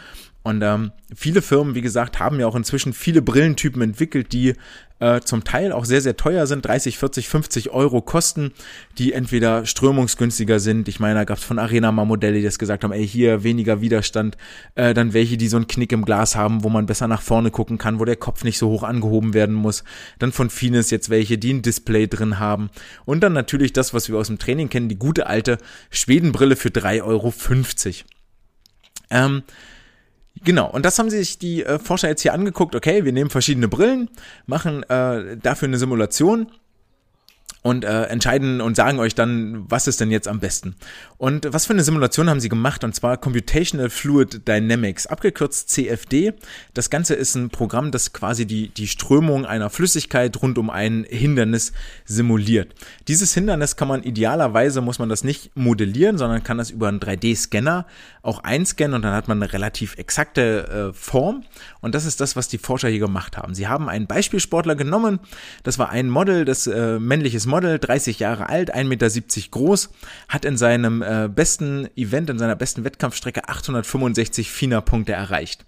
Und ähm, viele Firmen, wie gesagt, haben ja auch inzwischen viele Brillentypen entwickelt, die äh, zum Teil auch sehr, sehr teuer sind, 30, 40, 50 Euro kosten, die entweder strömungsgünstiger sind. Ich meine, da gab es von Arena mal Modelle, die das gesagt haben, ey, hier weniger Widerstand. Äh, dann welche, die so einen Knick im Glas haben, wo man besser nach vorne gucken kann, wo der Kopf nicht so hoch angehoben werden muss. Dann von Fines jetzt welche, die ein Display drin haben. Und dann natürlich das, was wir aus dem Training kennen, die gute alte Schwedenbrille für 3,50 Euro. Ähm, Genau, und das haben sich die äh, Forscher jetzt hier angeguckt. Okay, wir nehmen verschiedene Brillen, machen äh, dafür eine Simulation und äh, entscheiden und sagen euch dann, was ist denn jetzt am besten. Und was für eine Simulation haben sie gemacht? Und zwar Computational Fluid Dynamics, abgekürzt CFD. Das Ganze ist ein Programm, das quasi die, die Strömung einer Flüssigkeit rund um ein Hindernis simuliert. Dieses Hindernis kann man idealerweise, muss man das nicht modellieren, sondern kann das über einen 3D-Scanner auch einscannen und dann hat man eine relativ exakte äh, Form. Und das ist das, was die Forscher hier gemacht haben. Sie haben einen Beispielsportler genommen. Das war ein Model, das äh, männliches Model, 30 Jahre alt, 1,70 Meter groß, hat in seinem äh, besten Event, in seiner besten Wettkampfstrecke 865 FINA-Punkte erreicht.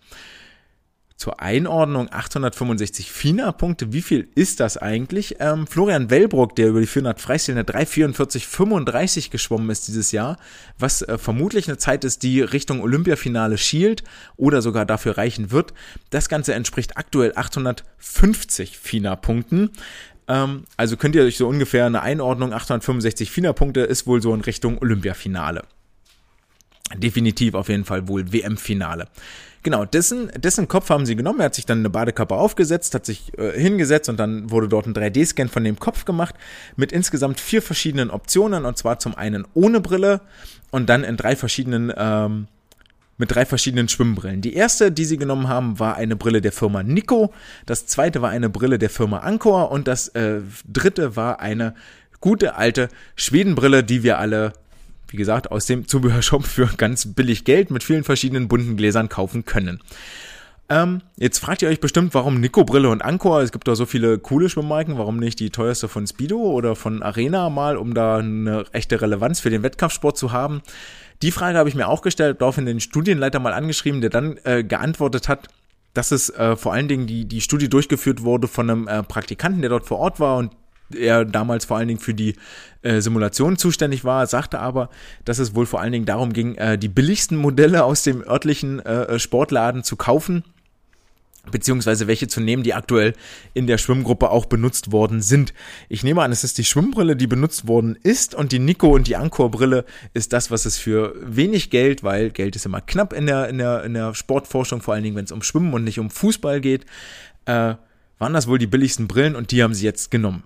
Zur Einordnung 865 FINA-Punkte, wie viel ist das eigentlich? Ähm, Florian Wellbrock, der über die 400 Freistil eine 344,35 geschwommen ist dieses Jahr, was äh, vermutlich eine Zeit ist, die Richtung Olympiafinale schielt oder sogar dafür reichen wird. Das Ganze entspricht aktuell 850 FINA-Punkten. Ähm, also könnt ihr euch so ungefähr eine Einordnung, 865 FINA-Punkte ist wohl so in Richtung Olympiafinale. Definitiv auf jeden Fall wohl WM-Finale. Genau, dessen, dessen Kopf haben sie genommen. Er hat sich dann eine Badekappe aufgesetzt, hat sich äh, hingesetzt und dann wurde dort ein 3D-Scan von dem Kopf gemacht mit insgesamt vier verschiedenen Optionen und zwar zum einen ohne Brille und dann in drei verschiedenen ähm, mit drei verschiedenen Schwimmbrillen. Die erste, die sie genommen haben, war eine Brille der Firma Nico. Das zweite war eine Brille der Firma Anchor und das äh, dritte war eine gute alte Schwedenbrille, die wir alle wie gesagt, aus dem Zubehörshop für ganz billig Geld mit vielen verschiedenen bunten Gläsern kaufen können. Ähm, jetzt fragt ihr euch bestimmt, warum Nico Brille und Anchor? Es gibt da so viele coole Schwimmmarken, warum nicht die teuerste von Speedo oder von Arena mal, um da eine echte Relevanz für den Wettkampfsport zu haben? Die Frage habe ich mir auch gestellt, daraufhin den Studienleiter mal angeschrieben, der dann äh, geantwortet hat, dass es äh, vor allen Dingen die, die Studie durchgeführt wurde von einem äh, Praktikanten, der dort vor Ort war und er damals vor allen Dingen für die äh, Simulation zuständig war, sagte aber, dass es wohl vor allen Dingen darum ging, äh, die billigsten Modelle aus dem örtlichen äh, Sportladen zu kaufen beziehungsweise welche zu nehmen, die aktuell in der Schwimmgruppe auch benutzt worden sind. Ich nehme an, es ist die Schwimmbrille, die benutzt worden ist und die Nico und die Anchor-Brille ist das, was es für wenig Geld, weil Geld ist immer knapp in der, in der, in der Sportforschung, vor allen Dingen, wenn es um Schwimmen und nicht um Fußball geht, äh, waren das wohl die billigsten Brillen und die haben sie jetzt genommen.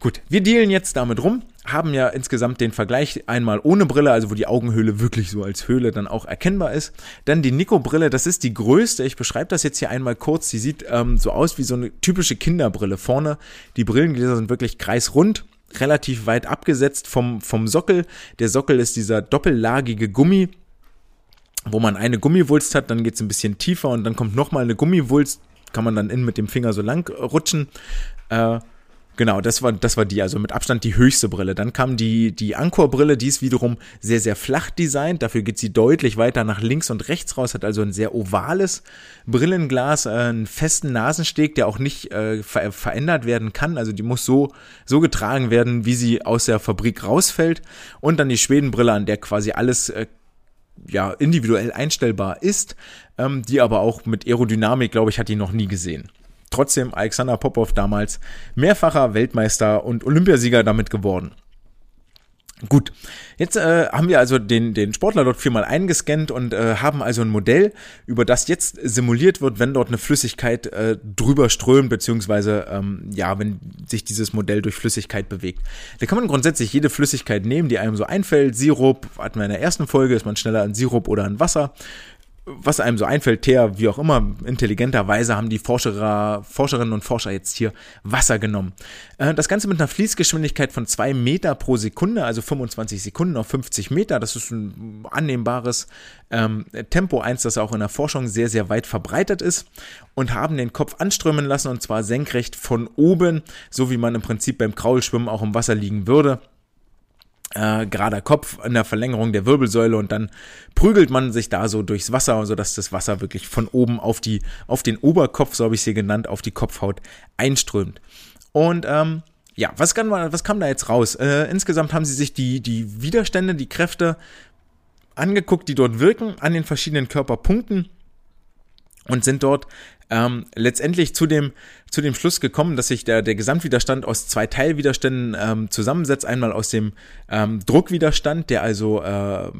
Gut, wir dealen jetzt damit rum, haben ja insgesamt den Vergleich einmal ohne Brille, also wo die Augenhöhle wirklich so als Höhle dann auch erkennbar ist. Dann die Nico-Brille, das ist die größte. Ich beschreibe das jetzt hier einmal kurz. Die sieht ähm, so aus wie so eine typische Kinderbrille. Vorne, die Brillengläser sind wirklich kreisrund, relativ weit abgesetzt vom, vom Sockel. Der Sockel ist dieser doppellagige Gummi, wo man eine Gummiwulst hat, dann geht's ein bisschen tiefer und dann kommt nochmal eine Gummiwulst, kann man dann innen mit dem Finger so lang rutschen. Äh, Genau, das war, das war die, also mit Abstand die höchste Brille. Dann kam die, die Anchor-Brille, die ist wiederum sehr, sehr flach designt. Dafür geht sie deutlich weiter nach links und rechts raus, hat also ein sehr ovales Brillenglas, äh, einen festen Nasensteg, der auch nicht äh, ver verändert werden kann. Also die muss so, so getragen werden, wie sie aus der Fabrik rausfällt. Und dann die Schwedenbrille, an der quasi alles äh, ja, individuell einstellbar ist, ähm, die aber auch mit Aerodynamik, glaube ich, hat die noch nie gesehen. Trotzdem Alexander Popov damals mehrfacher Weltmeister und Olympiasieger damit geworden. Gut, jetzt äh, haben wir also den, den Sportler dort viermal eingescannt und äh, haben also ein Modell, über das jetzt simuliert wird, wenn dort eine Flüssigkeit äh, drüber strömt, beziehungsweise ähm, ja, wenn sich dieses Modell durch Flüssigkeit bewegt. Da kann man grundsätzlich jede Flüssigkeit nehmen, die einem so einfällt. Sirup, hatten wir in der ersten Folge, ist man schneller an Sirup oder an Wasser was einem so einfällt, Teer, wie auch immer, intelligenterweise haben die Forscherer, Forscherinnen und Forscher jetzt hier Wasser genommen. Äh, das Ganze mit einer Fließgeschwindigkeit von zwei Meter pro Sekunde, also 25 Sekunden auf 50 Meter. Das ist ein annehmbares ähm, Tempo, eins, das auch in der Forschung sehr, sehr weit verbreitet ist. Und haben den Kopf anströmen lassen und zwar senkrecht von oben, so wie man im Prinzip beim Kraulschwimmen auch im Wasser liegen würde äh, gerader Kopf in der Verlängerung der Wirbelsäule und dann prügelt man sich da so durchs Wasser, so dass das Wasser wirklich von oben auf die, auf den Oberkopf, so habe ich sie genannt, auf die Kopfhaut einströmt. Und ähm, ja, was, kann man, was kam da jetzt raus? Äh, insgesamt haben sie sich die, die Widerstände, die Kräfte angeguckt, die dort wirken an den verschiedenen Körperpunkten und sind dort ähm, letztendlich zu dem, zu dem Schluss gekommen, dass sich der, der Gesamtwiderstand aus zwei Teilwiderständen ähm, zusammensetzt. Einmal aus dem ähm, Druckwiderstand, der also äh,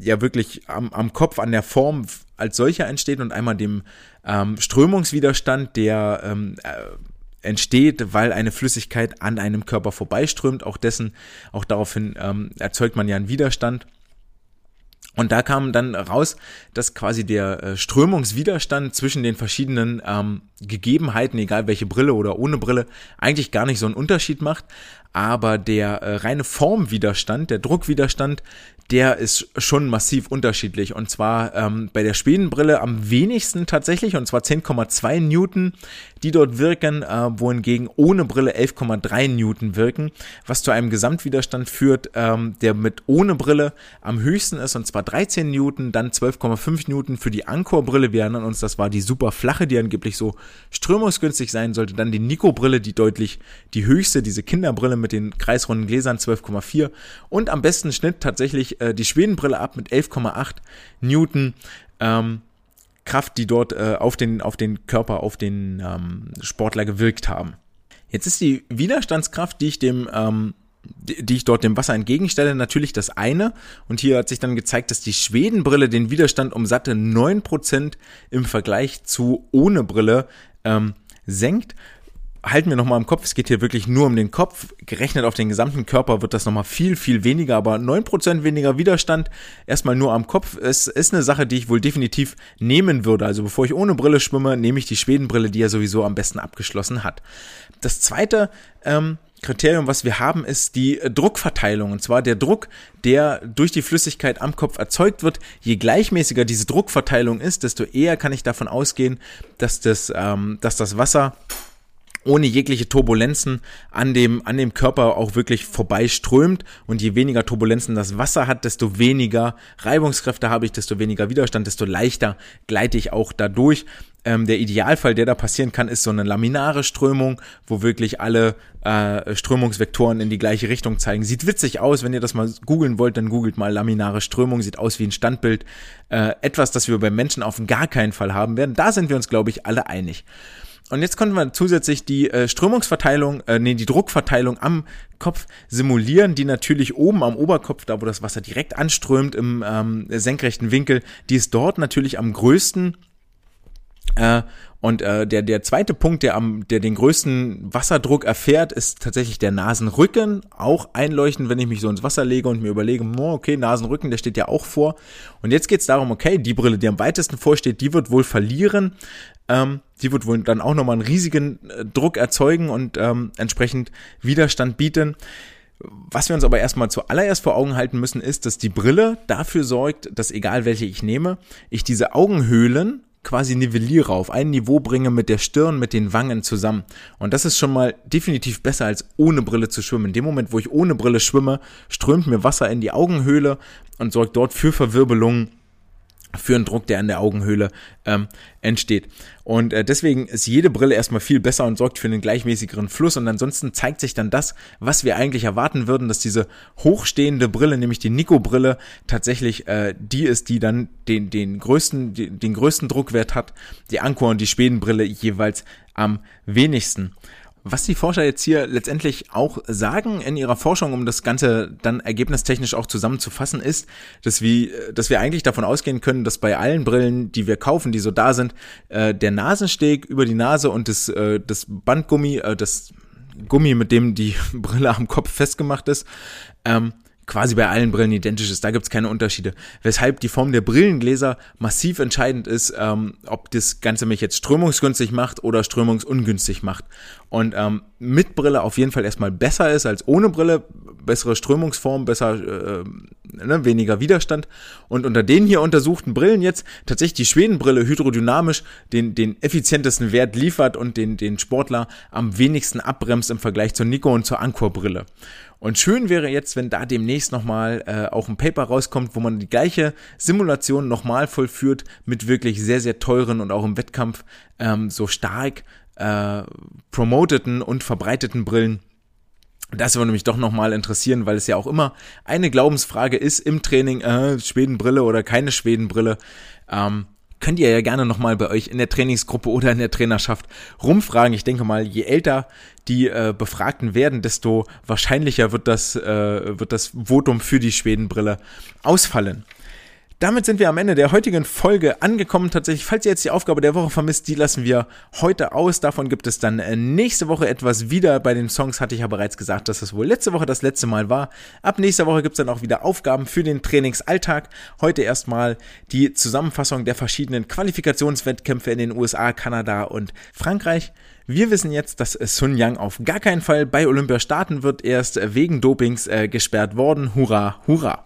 ja wirklich am, am Kopf, an der Form als solcher entsteht und einmal dem ähm, Strömungswiderstand, der ähm, äh, entsteht, weil eine Flüssigkeit an einem Körper vorbeiströmt. Auch dessen, auch daraufhin ähm, erzeugt man ja einen Widerstand. Und da kam dann raus, dass quasi der äh, Strömungswiderstand zwischen den verschiedenen ähm, Gegebenheiten, egal welche Brille oder ohne Brille, eigentlich gar nicht so einen Unterschied macht. Aber der äh, reine Formwiderstand, der Druckwiderstand, der ist schon massiv unterschiedlich. Und zwar ähm, bei der Schwedenbrille am wenigsten tatsächlich, und zwar 10,2 Newton, die dort wirken, äh, wohingegen ohne Brille 11,3 Newton wirken, was zu einem Gesamtwiderstand führt, ähm, der mit ohne Brille am höchsten ist, und zwar 13 Newton, dann 12,5 Newton für die Anchor-Brille. Wir erinnern uns, das war die super flache, die angeblich so strömungsgünstig sein sollte. Dann die Nico-Brille, die deutlich die höchste, diese Kinderbrille mit den kreisrunden Gläsern 12,4 und am besten Schnitt tatsächlich äh, die Schwedenbrille ab mit 11,8 Newton ähm, Kraft, die dort äh, auf, den, auf den Körper, auf den ähm, Sportler gewirkt haben. Jetzt ist die Widerstandskraft, die ich dem ähm, die, ich dort dem Wasser entgegenstelle, natürlich das eine. Und hier hat sich dann gezeigt, dass die Schwedenbrille den Widerstand um satte 9% im Vergleich zu ohne Brille ähm, senkt halten wir nochmal im Kopf, es geht hier wirklich nur um den Kopf. Gerechnet auf den gesamten Körper wird das nochmal viel, viel weniger, aber neun Prozent weniger Widerstand, erstmal nur am Kopf. Es ist eine Sache, die ich wohl definitiv nehmen würde. Also bevor ich ohne Brille schwimme, nehme ich die Schwedenbrille, die er sowieso am besten abgeschlossen hat. Das zweite ähm, Kriterium, was wir haben, ist die Druckverteilung. Und zwar der Druck, der durch die Flüssigkeit am Kopf erzeugt wird. Je gleichmäßiger diese Druckverteilung ist, desto eher kann ich davon ausgehen, dass das, ähm, dass das Wasser ohne jegliche Turbulenzen an dem, an dem Körper auch wirklich vorbeiströmt. Und je weniger Turbulenzen das Wasser hat, desto weniger Reibungskräfte habe ich, desto weniger Widerstand, desto leichter gleite ich auch dadurch. Ähm, der Idealfall, der da passieren kann, ist so eine laminare Strömung, wo wirklich alle äh, Strömungsvektoren in die gleiche Richtung zeigen. Sieht witzig aus, wenn ihr das mal googeln wollt, dann googelt mal laminare Strömung, sieht aus wie ein Standbild. Äh, etwas, das wir beim Menschen auf gar keinen Fall haben werden. Da sind wir uns, glaube ich, alle einig. Und jetzt konnten wir zusätzlich die äh, Strömungsverteilung, äh, nee, die Druckverteilung am Kopf simulieren, die natürlich oben am Oberkopf, da wo das Wasser direkt anströmt im ähm, senkrechten Winkel, die ist dort natürlich am größten. Äh, und äh, der, der zweite Punkt, der, am, der den größten Wasserdruck erfährt, ist tatsächlich der Nasenrücken. Auch einleuchten, wenn ich mich so ins Wasser lege und mir überlege, oh, okay, Nasenrücken, der steht ja auch vor. Und jetzt geht's darum, okay, die Brille, die am weitesten vorsteht, die wird wohl verlieren. Ähm, die wird wohl dann auch nochmal einen riesigen äh, Druck erzeugen und ähm, entsprechend Widerstand bieten. Was wir uns aber erstmal zuallererst vor Augen halten müssen, ist, dass die Brille dafür sorgt, dass egal welche ich nehme, ich diese Augenhöhlen quasi nivelliere, auf ein Niveau bringe mit der Stirn, mit den Wangen zusammen. Und das ist schon mal definitiv besser als ohne Brille zu schwimmen. In dem Moment, wo ich ohne Brille schwimme, strömt mir Wasser in die Augenhöhle und sorgt dort für Verwirbelungen für einen Druck, der an der Augenhöhle ähm, entsteht. Und äh, deswegen ist jede Brille erstmal viel besser und sorgt für einen gleichmäßigeren Fluss. Und ansonsten zeigt sich dann das, was wir eigentlich erwarten würden, dass diese hochstehende Brille, nämlich die Nico-Brille, tatsächlich äh, die ist, die dann den, den größten, den, größten Druckwert hat. Die Anchor und die Schwedenbrille jeweils am wenigsten. Was die Forscher jetzt hier letztendlich auch sagen in ihrer Forschung, um das Ganze dann ergebnistechnisch auch zusammenzufassen, ist, dass wir, dass wir eigentlich davon ausgehen können, dass bei allen Brillen, die wir kaufen, die so da sind, äh, der Nasensteg über die Nase und das, äh, das Bandgummi, äh, das Gummi, mit dem die Brille am Kopf festgemacht ist, ähm, quasi bei allen Brillen identisch ist. Da gibt's keine Unterschiede. Weshalb die Form der Brillengläser massiv entscheidend ist, ähm, ob das Ganze mich jetzt strömungsgünstig macht oder strömungsungünstig macht. Und ähm, mit Brille auf jeden Fall erstmal besser ist als ohne Brille. Bessere Strömungsform, besser, äh, ne, weniger Widerstand. Und unter den hier untersuchten Brillen jetzt tatsächlich die Schwedenbrille hydrodynamisch den, den effizientesten Wert liefert und den, den Sportler am wenigsten abbremst im Vergleich zur Nico und zur Anchor-Brille. Und schön wäre jetzt, wenn da demnächst nochmal äh, auch ein Paper rauskommt, wo man die gleiche Simulation nochmal vollführt mit wirklich sehr, sehr teuren und auch im Wettkampf ähm, so stark äh, promoteten und verbreiteten Brillen. Das würde mich doch nochmal interessieren, weil es ja auch immer eine Glaubensfrage ist im Training, äh, Schwedenbrille oder keine Schwedenbrille. Ähm, könnt ihr ja gerne nochmal bei euch in der Trainingsgruppe oder in der Trainerschaft rumfragen. Ich denke mal, je älter die äh, Befragten werden, desto wahrscheinlicher wird das, äh, wird das Votum für die Schwedenbrille ausfallen. Damit sind wir am Ende der heutigen Folge angekommen. Tatsächlich, falls ihr jetzt die Aufgabe der Woche vermisst, die lassen wir heute aus. Davon gibt es dann äh, nächste Woche etwas wieder. Bei den Songs hatte ich ja bereits gesagt, dass das wohl letzte Woche das letzte Mal war. Ab nächster Woche gibt es dann auch wieder Aufgaben für den Trainingsalltag. Heute erstmal die Zusammenfassung der verschiedenen Qualifikationswettkämpfe in den USA, Kanada und Frankreich. Wir wissen jetzt, dass Sun Yang auf gar keinen Fall bei Olympia starten wird. Er ist wegen Dopings äh, gesperrt worden. Hurra, hurra.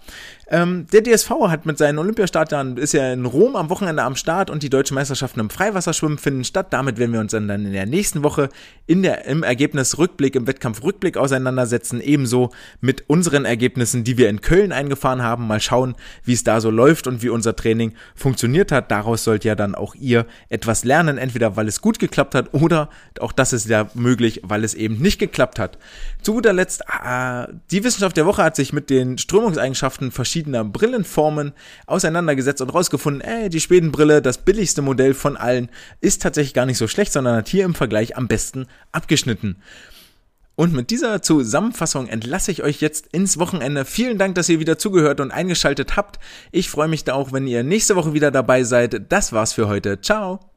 Ähm, der DSV hat mit seinen Olympiastartern, ist ja in Rom am Wochenende am Start und die deutschen Meisterschaften im Freiwasserschwimmen finden statt. Damit werden wir uns dann in der nächsten Woche in der, im Ergebnis Rückblick, im Wettkampf Rückblick auseinandersetzen. Ebenso mit unseren Ergebnissen, die wir in Köln eingefahren haben. Mal schauen, wie es da so läuft und wie unser Training funktioniert hat. Daraus sollt ja dann auch ihr etwas lernen, entweder weil es gut geklappt hat oder auch das ist ja möglich, weil es eben nicht geklappt hat. Zu guter Letzt, äh, die Wissenschaft der Woche hat sich mit den Strömungseigenschaften verschiedener Brillenformen auseinandergesetzt und rausgefunden, ey, die Schwedenbrille, das billigste Modell von allen, ist tatsächlich gar nicht so schlecht, sondern hat hier im Vergleich am besten abgeschnitten. Und mit dieser Zusammenfassung entlasse ich euch jetzt ins Wochenende. Vielen Dank, dass ihr wieder zugehört und eingeschaltet habt. Ich freue mich da auch, wenn ihr nächste Woche wieder dabei seid. Das war's für heute. Ciao.